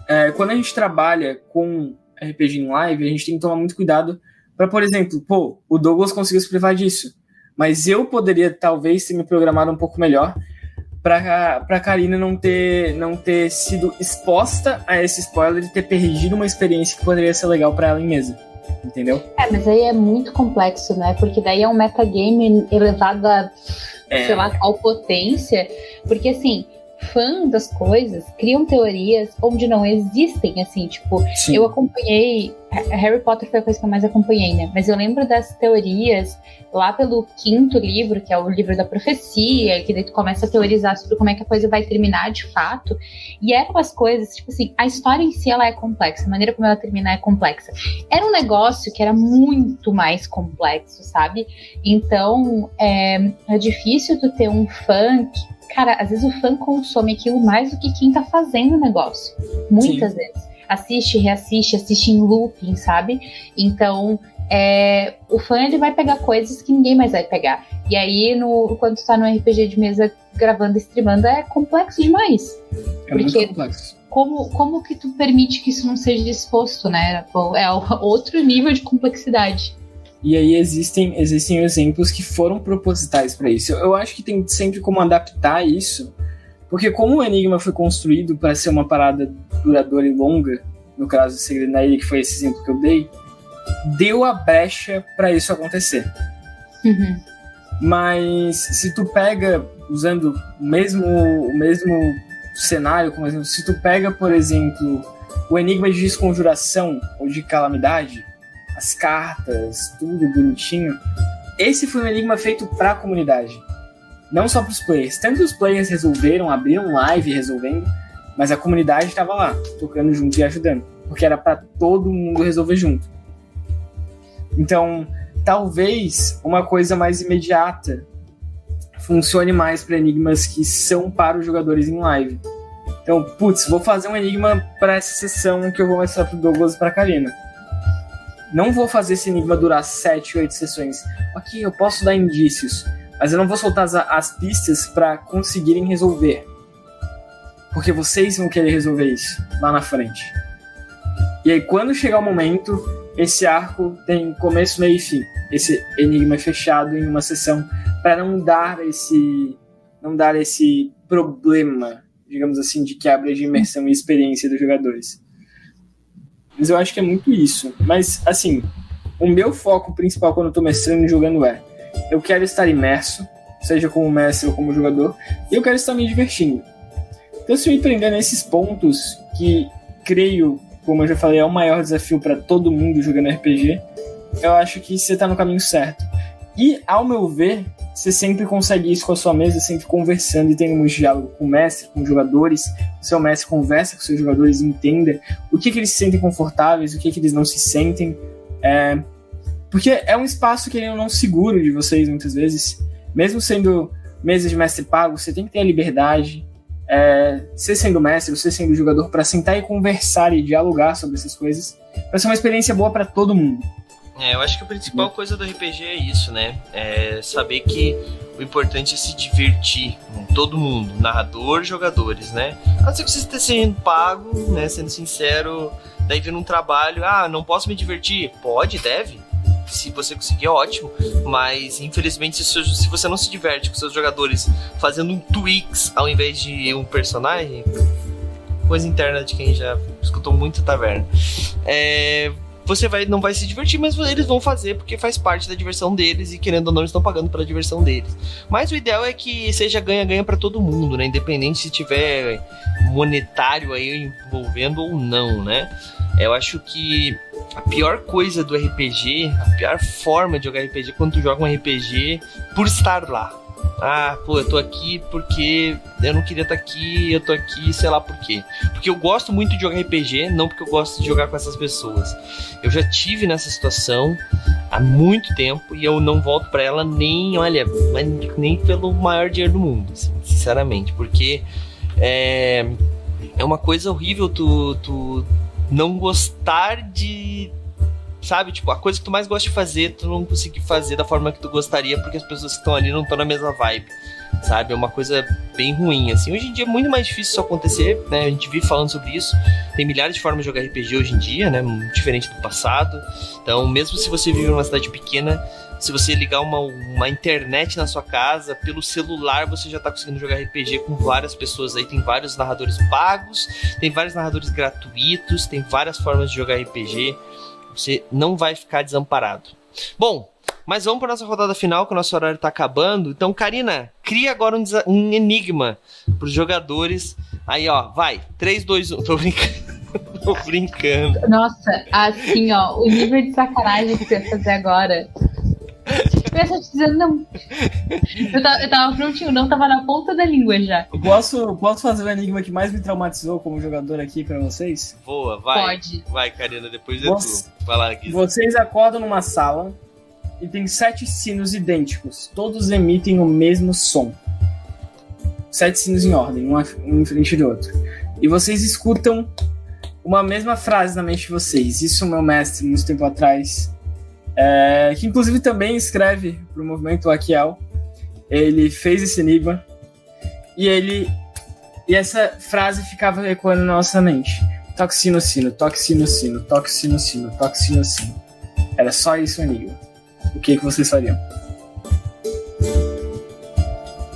é, quando a gente trabalha com RPG em live, a gente tem que tomar muito cuidado para, por exemplo, pô, o Douglas conseguiu se privar disso mas eu poderia talvez ter me programado um pouco melhor para a Karina não ter, não ter sido exposta a esse spoiler e ter perdido uma experiência que poderia ser legal para ela em mesa. Entendeu? É, mas aí é muito complexo, né? Porque daí é um metagame elevado a, é. sei lá, qual potência. Porque assim, fã das coisas criam teorias onde não existem, assim, tipo, Sim. eu acompanhei Harry Potter foi a coisa que eu mais acompanhei, né? Mas eu lembro das teorias lá pelo quinto livro, que é o livro da profecia, que daí tu começa a teorizar sobre como é que a coisa vai terminar de fato. E eram as coisas, tipo assim, a história em si ela é complexa, a maneira como ela termina é complexa. Era um negócio que era muito mais complexo, sabe? Então, é, é difícil tu ter um fã que cara, às vezes o fã consome aquilo mais do que quem tá fazendo o negócio. Muitas Sim. vezes. Assiste, reassiste, assiste em looping, sabe? Então, é, o fã ele vai pegar coisas que ninguém mais vai pegar. E aí, no, quando tu tá no RPG de mesa gravando e streamando, é complexo demais. É porque muito complexo. Como, como que tu permite que isso não seja exposto, né? É outro nível de complexidade. E aí existem, existem exemplos que foram propositais para isso. Eu acho que tem sempre como adaptar isso, porque como o Enigma foi construído para ser uma parada duradoura e longa, no caso do Segredo na Ilha, que foi esse exemplo que eu dei, deu a brecha para isso acontecer. Uhum. Mas se tu pega, usando o mesmo, o mesmo cenário, como exemplo, se tu pega, por exemplo, o Enigma de Desconjuração ou de Calamidade, as cartas, tudo bonitinho. Esse foi um enigma feito para a comunidade, não só para os players. Tanto os players resolveram, abriram live resolvendo, Mas a comunidade estava lá, tocando junto e ajudando. Porque era para todo mundo resolver junto. Então, talvez uma coisa mais imediata funcione mais para enigmas que são para os jogadores em live. Então, putz, vou fazer um enigma para essa sessão que eu vou mostrar pro Douglas e pra Karina. Não vou fazer esse enigma durar 7, 8 sessões. Ok, eu posso dar indícios, mas eu não vou soltar as, as pistas para conseguirem resolver. Porque vocês vão querer resolver isso lá na frente. E aí, quando chegar o momento, esse arco tem começo, meio e fim. Esse enigma é fechado em uma sessão para não dar esse não dar esse problema, digamos assim, de quebra de imersão e experiência dos jogadores. Mas eu acho que é muito isso. Mas assim, o meu foco principal quando eu tô mestrando e jogando é eu quero estar imerso, seja como mestre ou como jogador, e eu quero estar me divertindo. Então, se eu empreender nesses pontos, que creio, como eu já falei, é o maior desafio para todo mundo jogando RPG, eu acho que você está no caminho certo. E, ao meu ver, você sempre consegue isso com a sua mesa, sempre conversando e tendo um diálogo com o mestre, com os jogadores. O seu mestre conversa com seus jogadores, entenda o que, que eles se sentem confortáveis, o que, que eles não se sentem. É... Porque é um espaço que ele não seguro de vocês muitas vezes. Mesmo sendo mesa de mestre pago, você tem que ter a liberdade, é, você sendo mestre, você sendo jogador, para sentar e conversar e dialogar sobre essas coisas, para ser uma experiência boa para todo mundo. É, eu acho que a principal coisa do RPG é isso, né? É saber que o importante é se divertir com todo mundo, narrador, jogadores, né? A não ser que você esteja sendo pago, né? Sendo sincero, daí vendo um trabalho, ah, não posso me divertir? Pode, deve. Se você conseguir, é ótimo. Mas, infelizmente, se, você não se diverte com seus jogadores fazendo um tweaks ao invés de um personagem, coisa interna de quem já escutou muito Taverna. É, você vai, não vai se divertir, mas eles vão fazer porque faz parte da diversão deles e querendo ou não, estão pagando pela diversão deles. Mas o ideal é que seja ganha-ganha para todo mundo, né? Independente se tiver monetário aí envolvendo ou não, né? Eu acho que a pior coisa do RPG, a pior forma de jogar RPG quando tu joga um RPG por estar lá. Ah, pô, eu tô aqui porque eu não queria estar tá aqui, eu tô aqui, sei lá por quê. Porque eu gosto muito de jogar RPG, não porque eu gosto de jogar com essas pessoas. Eu já tive nessa situação há muito tempo e eu não volto para ela nem, olha, nem pelo maior dinheiro do mundo, assim, sinceramente, porque é, é uma coisa horrível tu, tu não gostar de sabe? Tipo, a coisa que tu mais gosta de fazer, tu não conseguir fazer da forma que tu gostaria, porque as pessoas que estão ali não estão na mesma vibe, sabe? É uma coisa bem ruim, assim. Hoje em dia é muito mais difícil isso acontecer, né? A gente vive falando sobre isso. Tem milhares de formas de jogar RPG hoje em dia, né? Diferente do passado. Então, mesmo se você vive numa cidade pequena, se você ligar uma, uma internet na sua casa, pelo celular você já está conseguindo jogar RPG com várias pessoas aí. Tem vários narradores pagos, tem vários narradores gratuitos, tem várias formas de jogar RPG. Você não vai ficar desamparado. Bom, mas vamos para nossa rodada final, que o nosso horário está acabando. Então, Karina, cria agora um, um enigma para os jogadores. Aí, ó, vai. 3, 2, 1. Tô brincando. Tô brincando. Nossa, assim, ó, o nível de sacanagem que você vai fazer agora pensa te dizendo não. Eu tava, eu tava prontinho, não tava na ponta da língua já. Posso, posso fazer o enigma que mais me traumatizou como jogador aqui pra vocês? Boa, vai. Pode. Vai, Karina, depois é Você, tu. Vai lá, Vocês acordam numa sala e tem sete sinos idênticos. Todos emitem o mesmo som. Sete sinos em ordem, um em frente do outro. E vocês escutam uma mesma frase na mente de vocês. Isso meu mestre, muito tempo atrás, é, que inclusive também escreve para o movimento Aquiel. Ele fez esse enigma e ele e essa frase ficava ecoando na nossa mente. Toque sino, sino, toque sino, sino, toque sino, sino, toque sino. Era só isso o enigma. O que, que vocês fariam?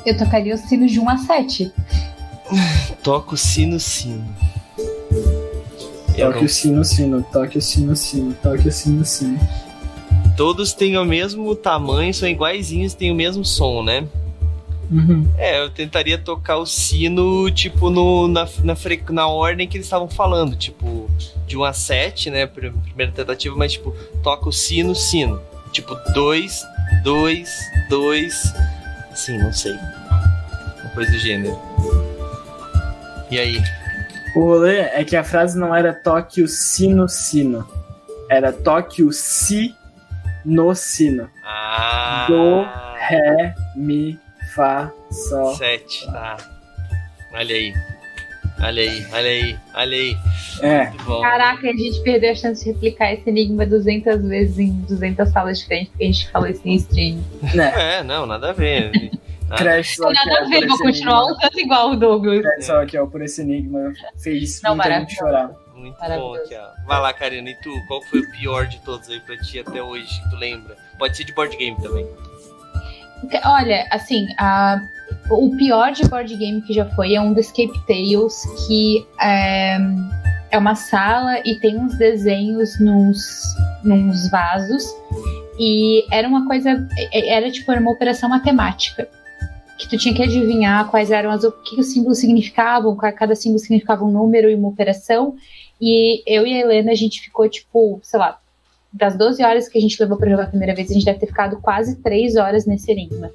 Eu tocaria o sino de 1 a 7. Toco o sino, sino. Toque o sino, sino, toque o sino, sino, toque o sino, sino. Todos têm o mesmo tamanho, são iguaizinhos, têm o mesmo som, né? Uhum. É, eu tentaria tocar o sino, tipo, no, na, na, na ordem que eles estavam falando, tipo, de 1 a 7, né? Primeira tentativa, mas tipo, toca o sino, sino. Tipo, 2, 2, 2. Assim, não sei. Uma coisa do gênero. E aí? O rolê é que a frase não era toque o sino sino. Era toque o si no sino. Ah. Do, ré, mi, fá, sol. Sete, tá. Olha aí. Olha aí, olha aí, olha aí. É. Muito bom. Caraca, a gente perdeu a chance de replicar esse enigma 200 vezes em 200 salas diferentes, porque a gente falou isso em stream. Né? É, não, nada a ver. Nada. Crash Não tem que nada é a ver, por vou continuar usando igual o Douglas. Crash só que, ó, por esse enigma fez Não, muita gente chorar. Muito bom aqui, ó. Vai lá, Karina. E tu, qual foi o pior de todos aí pra ti até hoje que tu lembra? Pode ser de board game também. Olha, assim, a- o pior de board game que já foi é um do Escape Tales, que é, é uma sala e tem uns desenhos nos, nos vasos. E era uma coisa. é- Era tipo era uma operação matemática. Que tu tinha que adivinhar quais eram as. O que os símbolos significavam, ca- cada símbolo significava um número e uma operação. E eu e a Helena, a gente ficou, tipo, sei lá, das 12 horas que a gente levou pra jogar a primeira vez, a gente deve ter ficado quase 3 horas nesse enigma.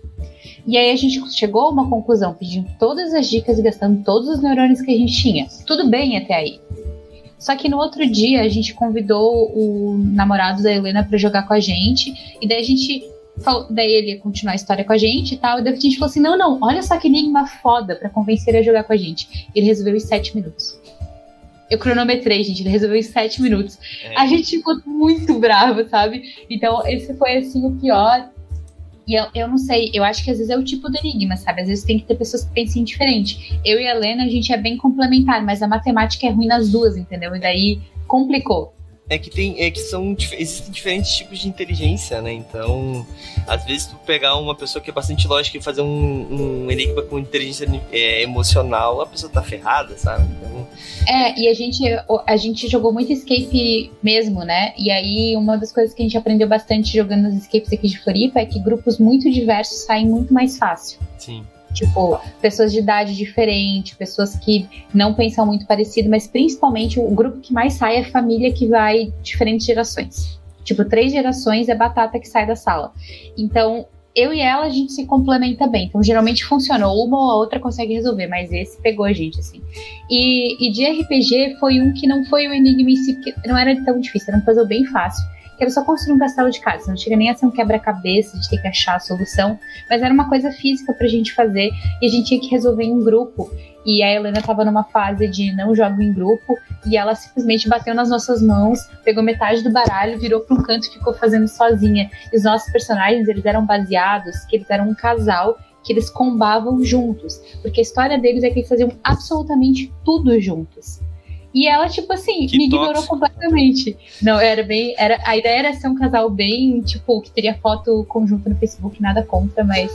E aí a gente chegou a uma conclusão, pedindo todas as dicas e gastando todos os neurônios que a gente tinha. Tudo bem até aí. Só que no outro dia a gente convidou o namorado da Helena pra jogar com a gente, e daí a gente falou, daí ele ia continuar a história com a gente e tal, e daí a gente falou assim: "Não, não, olha só que enigma foda pra convencer ele a jogar com a gente". Ele resolveu em 7 minutos. Eu cronometrei, gente, ele resolveu em 7 minutos. É. A gente ficou muito brava, sabe? Então, esse foi, assim, o pior. E eu, eu não sei, eu acho que às vezes é o tipo do enigma, sabe? Às vezes tem que ter pessoas que pensem diferente. Eu e a Helena, a gente é bem complementar, mas a matemática é ruim nas duas, entendeu? E daí complicou. É que tem, é que são existem diferentes tipos de inteligência, né? Então, às vezes tu pegar uma pessoa que é bastante lógica e fazer um, um enigma com inteligência é, emocional, a pessoa tá ferrada, sabe? Então, É, e a gente, a gente jogou muito escape mesmo, né? E aí, uma das coisas que a gente aprendeu bastante jogando nos escapes aqui de Floripa é que grupos muito diversos saem muito mais fácil. sim. Tipo, pessoas de idade diferente, pessoas que não pensam muito parecido, mas principalmente o grupo que mais sai é a família que vai diferentes gerações. Tipo, três gerações é batata que sai da sala. Então, eu e ela, a gente se complementa bem. Então, geralmente funcionou. Uma ou a outra consegue resolver, mas esse pegou a gente, assim. E, e de RPG foi um que não foi o enigma em si, porque não era tão difícil, era um puzzle bem fácil. Que era só construir um castelo de casa. Não chega nem a ser um quebra-cabeça de ter que achar a solução. Mas era uma coisa física pra gente fazer e a gente tinha que resolver em grupo. E a Helena tava numa fase de não jogo em grupo e ela simplesmente bateu nas nossas mãos, pegou metade do baralho, virou para um canto e ficou fazendo sozinha. E os nossos personagens, eles eram baseados que eles eram um casal que eles combavam juntos, porque a história deles é que eles faziam absolutamente tudo juntos. E ela, tipo assim, Que me ignorou tóxico. completamente. Não, era bem. Era, a ideia era ser um casal bem, tipo, que teria foto conjunta no Facebook, nada contra, mas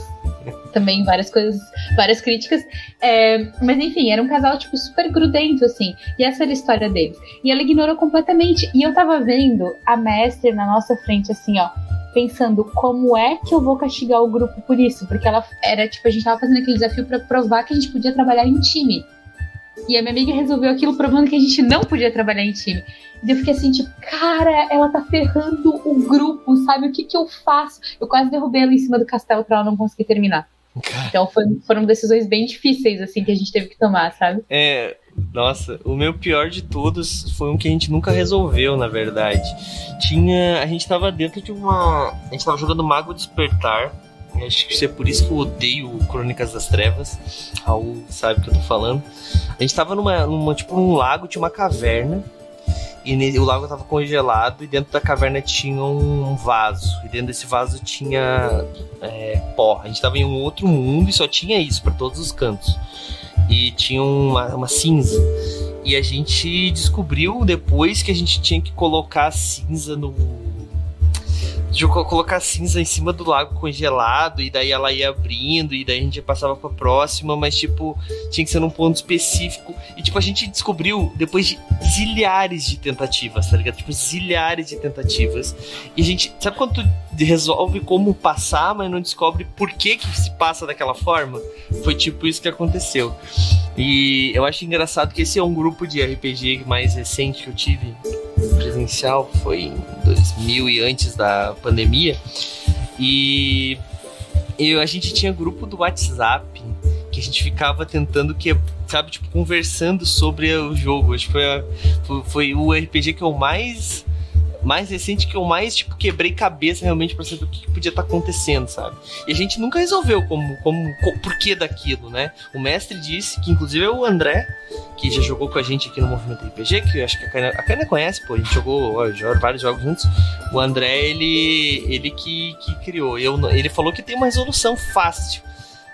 também várias coisas, várias críticas. É, mas enfim, era um casal, tipo, super grudento, assim. E essa era a história deles. E ela ignorou completamente. E eu tava vendo a mestre na nossa frente, assim, ó. Pensando como é que eu vou castigar o grupo por isso. Porque ela era, tipo, a gente tava fazendo aquele desafio pra provar que a gente podia trabalhar em time. E a minha amiga resolveu aquilo provando que a gente não podia trabalhar em time. E eu fiquei assim, tipo, cara, ela tá ferrando o grupo, sabe? O que que eu faço? Eu quase derrubei ela em cima do castelo pra ela não conseguir terminar. Então foi- foram decisões bem difíceis, assim, que a gente teve que tomar, sabe? É, nossa, o meu pior de todos foi um que a gente nunca resolveu, na verdade. Tinha. A gente tava dentro de uma. A gente tava jogando Mago Despertar. Acho que é por isso que eu odeio Crônicas das Trevas. Raul sabe o que eu tô falando. A gente tava numa, numa tipo num lago, tinha uma caverna. E o lago tava congelado e dentro da caverna tinha um vaso. E dentro desse vaso tinha é, pó. A gente tava em um outro mundo e só tinha isso pra todos os cantos e tinha uma, uma cinza. E a gente descobriu depois que a gente tinha que colocar a cinza no. De co- colocar cinza em cima do lago congelado, e daí ela ia abrindo, e daí a gente passava pra próxima, mas tipo, tinha que ser num ponto específico. E tipo, a gente descobriu depois de zilhares de tentativas, tá ligado? Tipo, zilhares de tentativas. E a gente. Sabe quando tu resolve como passar, mas não descobre por que, que se passa daquela forma? Foi tipo isso que aconteceu. E eu acho engraçado que esse é um grupo de RPG mais recente que eu tive presencial, foi em 2000 e antes da pandemia. E eu, a gente tinha grupo do WhatsApp que a gente ficava tentando que sabe, tipo, conversando sobre o jogo. Acho que foi, a, foi, foi o RPG que eu mais mais recente que eu mais, tipo, quebrei cabeça realmente pra saber o que podia estar tá acontecendo, sabe? E a gente nunca resolveu como, como, como porquê daquilo, né? O mestre disse, que inclusive é o André, que já jogou com a gente aqui no Movimento RPG, que eu acho que a Kaina, a conhece, pô, a gente jogou ó, vários jogos juntos. O André, ele, ele que, que criou. Eu, ele falou que tem uma resolução fácil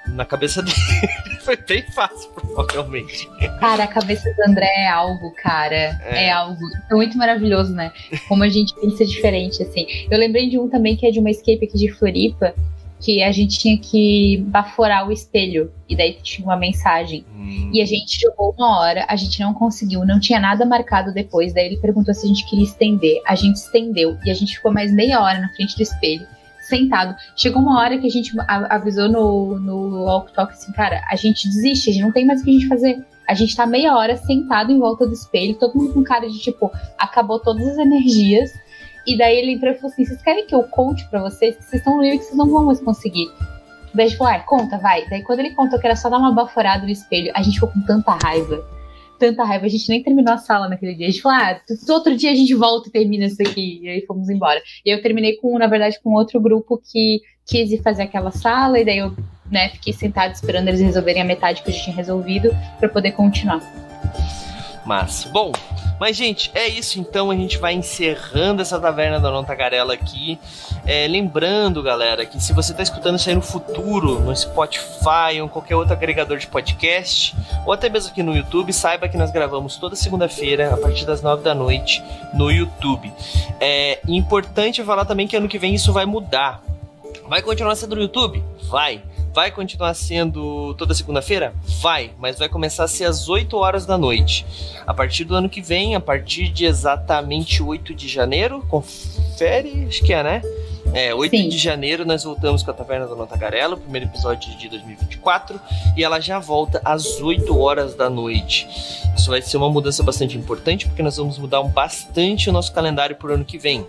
na cabeça dele foi bem fácil, provavelmente. Cara, a cabeça do André é algo, cara. É, é algo é muito maravilhoso, né? Como a gente pensa diferente, assim. Eu lembrei de um também que é de uma escape aqui de Floripa, que a gente tinha que baforar o espelho. E daí tinha uma mensagem. Hum. E a gente jogou uma hora, a gente não conseguiu, não tinha nada marcado depois. Daí ele perguntou se a gente queria estender. A gente estendeu. E a gente ficou mais meia hora na frente do espelho sentado. Chegou uma hora que a gente avisou no, no Walk Talk assim, cara, a gente desiste, a gente não tem mais o que a gente fazer. A gente tá meia hora sentado em volta do espelho, todo mundo com cara de tipo, acabou todas as energias. E daí ele entrou e falou assim: vocês querem que eu conte pra vocês que vocês estão livres que vocês não vão mais conseguir? Daí a gente falou, ah, conta, vai. Daí quando ele contou que era só dar uma baforada no espelho, a gente ficou com tanta raiva tanta raiva, a gente nem terminou a sala naquele dia. A gente falou, ah, outro dia a gente volta e termina isso aqui. E aí fomos embora. E eu terminei com, na verdade, com outro grupo que quis ir fazer aquela sala, e daí eu né, fiquei sentado esperando eles resolverem a metade que eu já tinha resolvido para poder continuar. Mas, bom, mas, gente, é isso então. A gente vai encerrando essa taverna da Nona Tagarela aqui. É, lembrando, galera, que se você está escutando isso aí no futuro, no Spotify ou qualquer outro agregador de podcast, ou até mesmo aqui no YouTube, saiba que nós gravamos toda segunda-feira, a partir das nove da noite, no YouTube. É importante falar também que ano que vem isso vai mudar. Vai continuar sendo no YouTube? Vai. Vai continuar sendo toda segunda-feira? Vai, mas vai começar a ser às 8 horas da noite. A partir do ano que vem, a partir de exatamente 8 de janeiro, confere, acho que é, né? É, 8 Sim. de janeiro nós voltamos com a Taverna do Notagarela, o primeiro episódio de 2024, e ela já volta às 8 horas da noite. Isso vai ser uma mudança bastante importante, porque nós vamos mudar bastante o nosso calendário por ano que vem.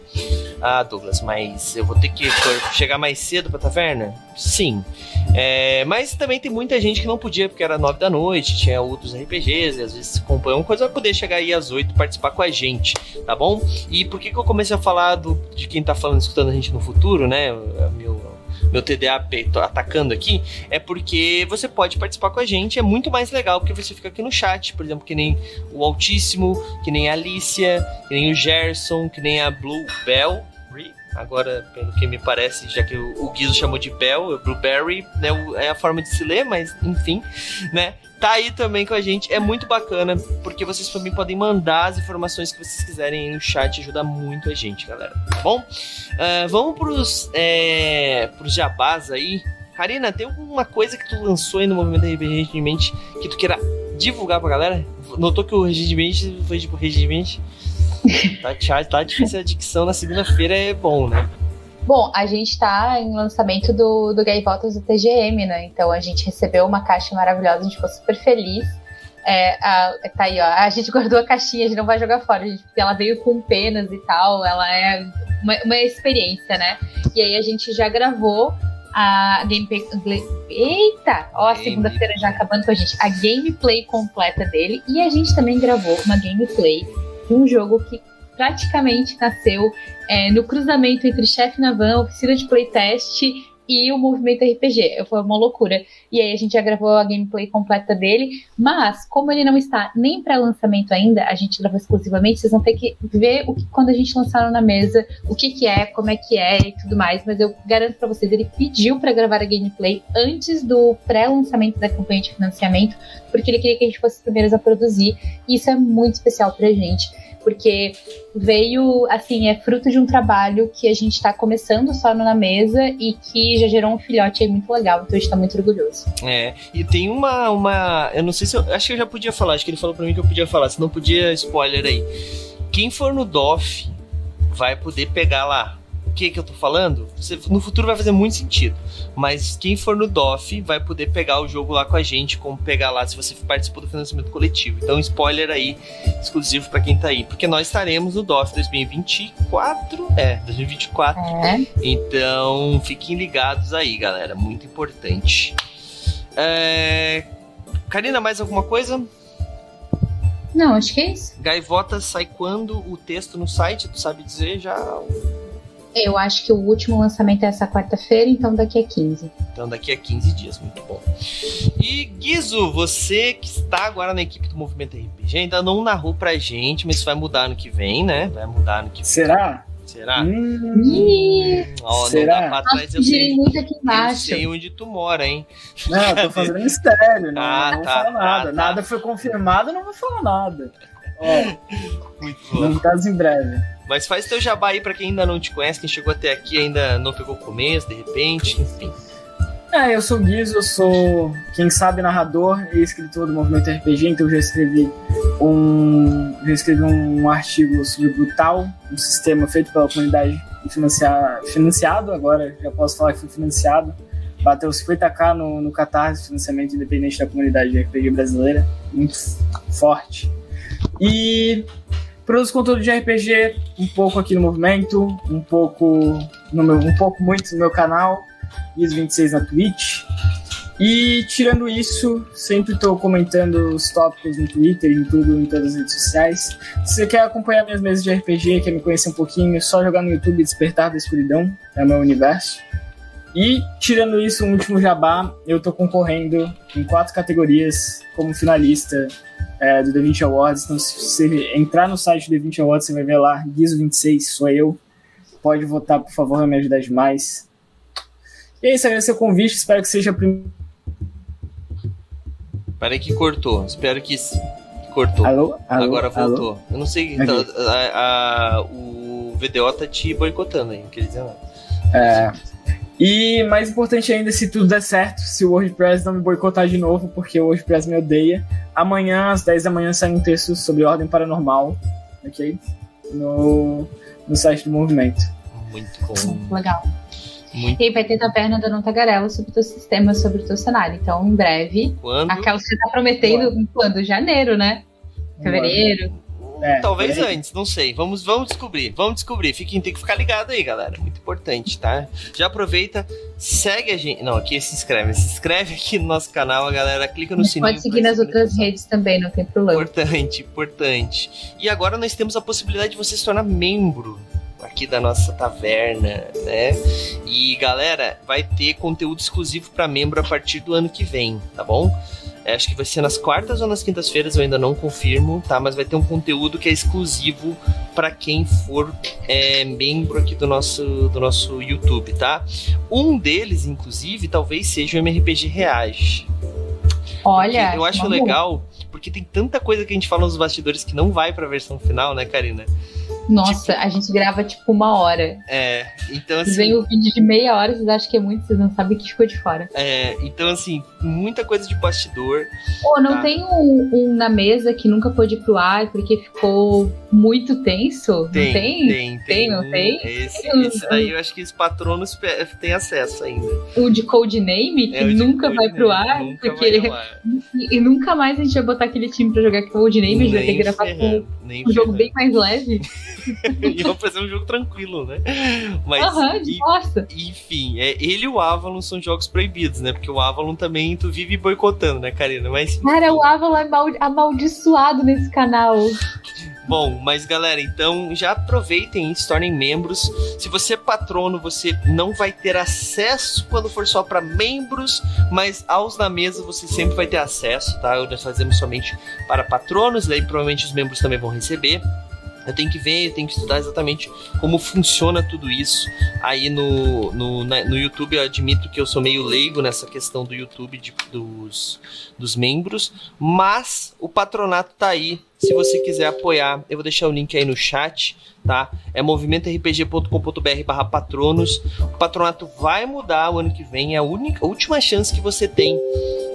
Ah, Douglas, mas eu vou ter que chegar mais cedo pra taverna? Sim. É, mas também tem muita gente que não podia, porque era 9 da noite, tinha outros RPGs, e às vezes acompanham coisa, vai poder chegar aí às 8 e participar com a gente, tá bom? E por que, que eu comecei a falar do, de quem tá falando, escutando a gente no futuro, né? Meu, meu TDA atacando aqui, é porque você pode participar com a gente, é muito mais legal porque você fica aqui no chat, por exemplo, que nem o Altíssimo, que nem a Alicia, que nem o Gerson, que nem a Blue Bell, Agora, pelo que me parece, já que o, Guizo chamou de Bell, Blueberry, né, é a forma de se ler, mas enfim, né? Tá aí também com a gente, é muito bacana, porque vocês também podem mandar as informações que vocês quiserem aí no chat, ajuda muito a gente, galera, tá bom? Uh, vamos pros, é, pros jabás aí. Karina, tem alguma coisa que tu lançou aí no Movimento RPG recentemente que tu queira divulgar pra galera? Notou que o recentemente foi tipo recentemente? tá, tá difícil a dicção na segunda-feira é bom, né? Bom, a gente está em lançamento do, do Gaivotas do TGM, né? Então a gente recebeu uma caixa maravilhosa, a gente ficou super feliz. É, a, tá aí, ó. A gente guardou a caixinha, a gente não vai jogar fora, gente, porque ela veio com penas e tal, ela é uma, uma experiência, né? E aí a gente já gravou a gameplay. Eita! Ó, a segunda-feira já acabando com a gente. A gameplay completa dele. E a gente também gravou uma gameplay de um jogo que praticamente nasceu é, no cruzamento entre Chef Navan, oficina de playtest e o movimento RPG. Foi uma loucura. E aí a gente já gravou a gameplay completa dele, mas como ele não está nem para lançamento ainda, a gente gravou exclusivamente, vocês vão ter que ver o que quando a gente lançaram na mesa, o que que é, como é que é e tudo mais, mas eu garanto para vocês, ele pediu para gravar a gameplay antes do pré-lançamento da campanha de financiamento, porque ele queria que a gente fosse os primeiros a produzir, e isso é muito especial pra gente porque veio, assim, é fruto de um trabalho que a gente está começando só na mesa e que já gerou um filhote aí muito legal, então a gente tá muito orgulhoso. É, e tem uma, uma, eu não sei se eu, acho que eu já podia falar, acho que ele falou para mim que eu podia falar, se não podia, spoiler aí. Quem for no DOF vai poder pegar lá que que eu tô falando, você, no futuro vai fazer muito sentido. Mas quem for no DOF vai poder pegar o jogo lá com a gente, como pegar lá se você participou do financiamento coletivo. Então, spoiler aí, exclusivo para quem tá aí. Porque nós estaremos no DOF 2024. É, 2024. É. Então, fiquem ligados aí, galera. Muito importante. É, Karina, mais alguma coisa? Não, acho que é isso. Gaivota sai quando o texto no site, tu sabe dizer já? Eu acho que o último lançamento é essa quarta-feira, então daqui a 15. Então daqui a 15 dias, muito bom. E Guizo, você que está agora na equipe do Movimento RPG, ainda não narrou pra gente, mas vai mudar no que vem, né? Vai mudar no que vem. Será? Será? Hum, Ó, Será? não dá pra trás, eu sei, muito aqui eu embaixo. sei onde tu mora, hein? não, eu tô fazendo mistério, não, Ah, não vou tá, falar tá, nada. tá. Nada foi confirmado, não vou falar nada. Ó, Muito bom. novidades em breve. Mas faz teu jabá aí pra quem ainda não te conhece, quem chegou até aqui ainda não pegou o começo, de repente, enfim. É, eu sou o Guizo, eu sou, quem sabe, narrador e escritor do movimento RPG, então eu já escrevi um, já escrevi um artigo sobre Brutal, um sistema feito pela comunidade financiado, agora já posso falar que foi financiado, bateu 50k no, no Catarse, financiamento independente da comunidade de RPG brasileira, muito forte. E produzo conteúdo de RPG um pouco aqui no movimento, um pouco, no meu, um pouco muito no meu canal, IS26 na Twitch. E tirando isso, sempre estou comentando os tópicos no Twitter, em tudo, em todas as redes sociais. Se você quer acompanhar minhas mesas de RPG, quer me conhecer um pouquinho, é só jogar no YouTube Despertar da Escuridão, é o meu universo. E tirando isso, um último jabá, eu tô concorrendo em quatro categorias como finalista é, do The 20 Awards. Então, se você entrar no site do The 20 Awards, você vai ver lá, Guizo26, sou eu. Pode votar, por favor, vai me ajudar demais. E é isso, agradecer o convite, espero que seja a primeira. Peraí que cortou, espero que cortou. Alô? Alô? Agora Alô? voltou. Eu não sei, tá- a- a- o VDO tá te boicotando aí, não quer dizer nada. É. E mais importante ainda, se tudo der certo, se o WordPress não me boicotar de novo, porque o WordPress me odeia, amanhã, às 10 da manhã, sai um texto sobre ordem paranormal, ok? No, no site do movimento. Muito bom. Legal. Muito E aí vai ter taverna da Não Tagarela sobre o teu sistema, sobre o teu cenário. Então, em breve, quando? aquela que você tá prometendo em quando? Janeiro, né? Fevereiro. É, Talvez antes, não sei. Vamos, vamos descobrir. Vamos descobrir. Fiquem, tem que ficar ligado aí, galera. Muito importante, tá? Já aproveita, segue a gente. Não, aqui se inscreve. Se inscreve aqui no nosso canal, a galera. Clica no Mas sininho. pode seguir nas outras redes também, não tem problema. Importante, importante. E agora nós temos a possibilidade de você se tornar membro aqui da nossa taverna, né? E galera, vai ter conteúdo exclusivo para membro a partir do ano que vem, tá bom? É, acho que vai ser nas quartas ou nas quintas-feiras, eu ainda não confirmo, tá? Mas vai ter um conteúdo que é exclusivo para quem for é, membro aqui do nosso, do nosso YouTube, tá? Um deles, inclusive, talvez seja o MRPG Reage. Olha, Porque eu acho legal, porque tem tanta coisa que a gente fala nos bastidores que não vai pra versão final, né, Karina? Nossa, a gente grava tipo uma hora. É, então assim. veem o vídeo de meia hora, vocês acham que é muito, vocês não sabem que ficou de fora. É, então, assim, muita coisa de bastidor. Pô, não Tá. tem um, um na mesa que nunca pôde ir pro ar porque ficou muito tenso? Tem, não tem? tem, Tem, não um- tem? Esse, Tem um- esse daí eu acho que os patronos têm acesso ainda. O de Codename, que É, nunca vai pro ar, porque. E, e nunca mais a gente vai botar aquele time pra jogar Codename, a gente vai ter que gravar nem um jogo bem mais leve. E vamos fazer um jogo tranquilo, né? Mas, de e- enfim, é, ele e o Avalon são jogos proibidos, né? Porque o Avalon também tu vive boicotando, né, Karina? Mas Cara, o Avalon é mal- amaldiçoado nesse canal. Bom, mas galera, então já aproveitem e se tornem membros. Se você é patrono, você não vai ter acesso quando for só para membros, mas aos na mesa você sempre vai ter acesso, tá? Nós fazemos somente para patronos, daí provavelmente os membros também vão receber. Eu tenho que ver, eu tenho que estudar exatamente como funciona tudo isso aí no, no, na- no YouTube. Eu admito que eu sou meio leigo nessa questão do YouTube de- dos, dos membros, mas o patronato tá aí. Se você quiser apoiar, eu vou deixar o link aí no chat, tá? É movimentorpg.com.br barra patronos. O patronato vai mudar o ano que vem, é a única, a última chance que você tem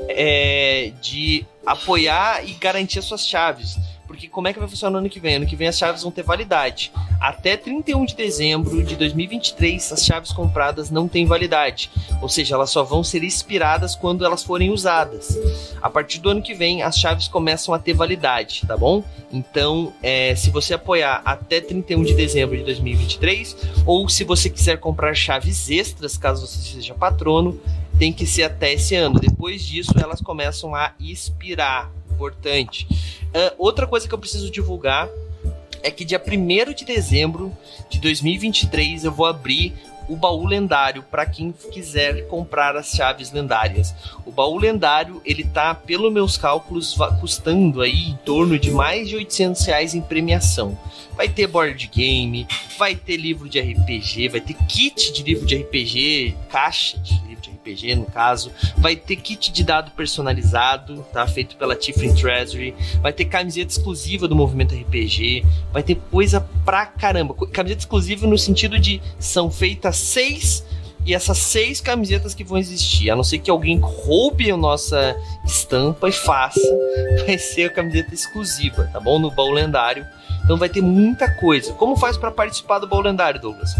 é, de apoiar e garantir as suas chaves. Porque como é que vai funcionar no ano que vem? Ano que vem as chaves vão ter validade. Até 31 de dezembro de 2023, as chaves compradas não têm validade. Ou seja, elas só vão ser expiradas quando elas forem usadas. A partir do ano que vem, as chaves começam a ter validade, tá bom? Então, é, se você apoiar até 31 de dezembro de 2023, ou se você quiser comprar chaves extras, caso você seja patrono, tem que ser até esse ano. Depois disso, elas começam a expirar. Importante. Uh, outra coisa que eu preciso divulgar é que dia 1 de dezembro de 2023 eu vou abrir o baú lendário para quem quiser comprar as chaves lendárias. O baú lendário ele tá, pelos meus cálculos, custando aí em torno de mais de 800 reais em premiação. Vai ter board game, vai ter livro de RPG, vai ter kit de livro de RPG, caixa de livro de RPG no caso, vai ter kit de dado personalizado, tá? Feito pela Tiflin Treasury, vai ter camiseta exclusiva do movimento RPG, vai ter coisa pra caramba. Camiseta exclusiva no sentido de são feitas seis e essas seis camisetas que vão existir, a não ser que alguém roube a nossa estampa e faça, vai ser a camiseta exclusiva, tá bom? No baú lendário. Então vai ter muita coisa. Como faz para participar do baú lendário, Douglas?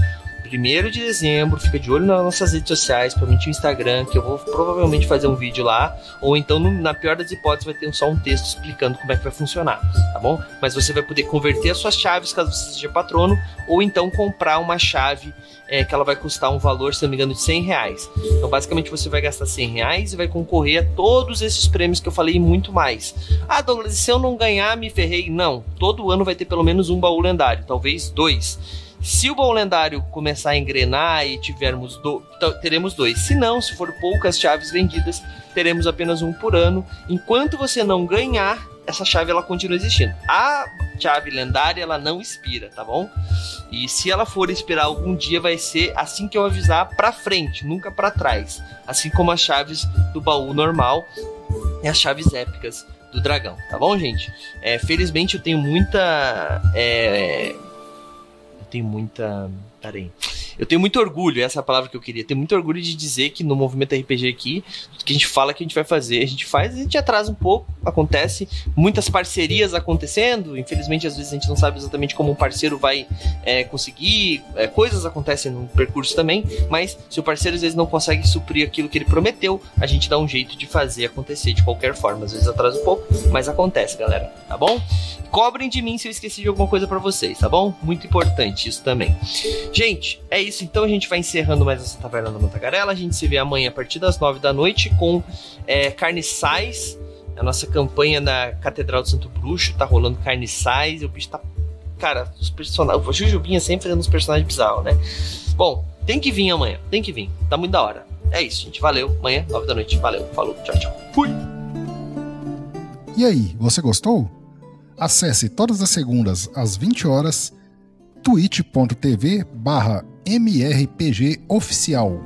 1 de dezembro, fica de olho nas nossas redes sociais, principalmente o Instagram, que eu vou provavelmente fazer um vídeo lá, ou então, na pior das hipóteses, vai ter só um texto explicando como é que vai funcionar, tá bom? Mas você vai poder converter as suas chaves caso você seja patrono, ou então comprar uma chave é, que ela vai custar um valor, se não me engano, de 100 reais. Então, basicamente, você vai gastar 100 reais e vai concorrer a todos esses prêmios que eu falei e muito mais. Ah, Douglas, se eu não ganhar, me ferrei? Não. Todo ano vai ter pelo menos um baú lendário, talvez dois. Se o baú lendário começar a engrenar e tivermos do, teremos dois. Se não, se for poucas chaves vendidas, teremos apenas um por ano. Enquanto você não ganhar, essa chave ela continua existindo. A chave lendária ela não expira, tá bom? E se ela for expirar algum dia, vai ser assim que eu avisar para frente, nunca para trás. Assim como as chaves do baú normal e as chaves épicas do dragão, tá bom, gente? É, felizmente eu tenho muita. É, tenho muita. Peraí. Eu tenho muito orgulho, essa é a palavra que eu queria. Tenho muito orgulho de dizer que no movimento RPG aqui, o que a gente fala que a gente vai fazer, a gente faz, a gente atrasa um pouco, acontece. Muitas parcerias acontecendo, infelizmente às vezes a gente não sabe exatamente como um parceiro vai é, conseguir, é, coisas acontecem no percurso também, mas se o parceiro às vezes não consegue suprir aquilo que ele prometeu, a gente dá um jeito de fazer acontecer de qualquer forma. Às vezes atrasa um pouco, mas acontece, galera, tá bom? Cobrem de mim se eu esqueci de alguma coisa para vocês, tá bom? Muito importante isso também. Gente, é isso isso, então a gente vai encerrando mais essa Taverna da Montagarela. A gente se vê amanhã a partir das nove da noite com é, Carniçais, a nossa campanha na Catedral do Santo Bruxo. Tá rolando Carniçais. E o bicho tá. Cara, os personagens. O Jujubinha sempre fazendo uns personagens bizarros, né? Bom, tem que vir amanhã, tem que vir. Tá muito da hora. É isso, gente. Valeu. Amanhã, nove da noite. Valeu. Falou. Tchau, tchau. Fui. E aí, você gostou? Acesse todas as segundas às 20 horas twitch.tv barra MRPG Oficial.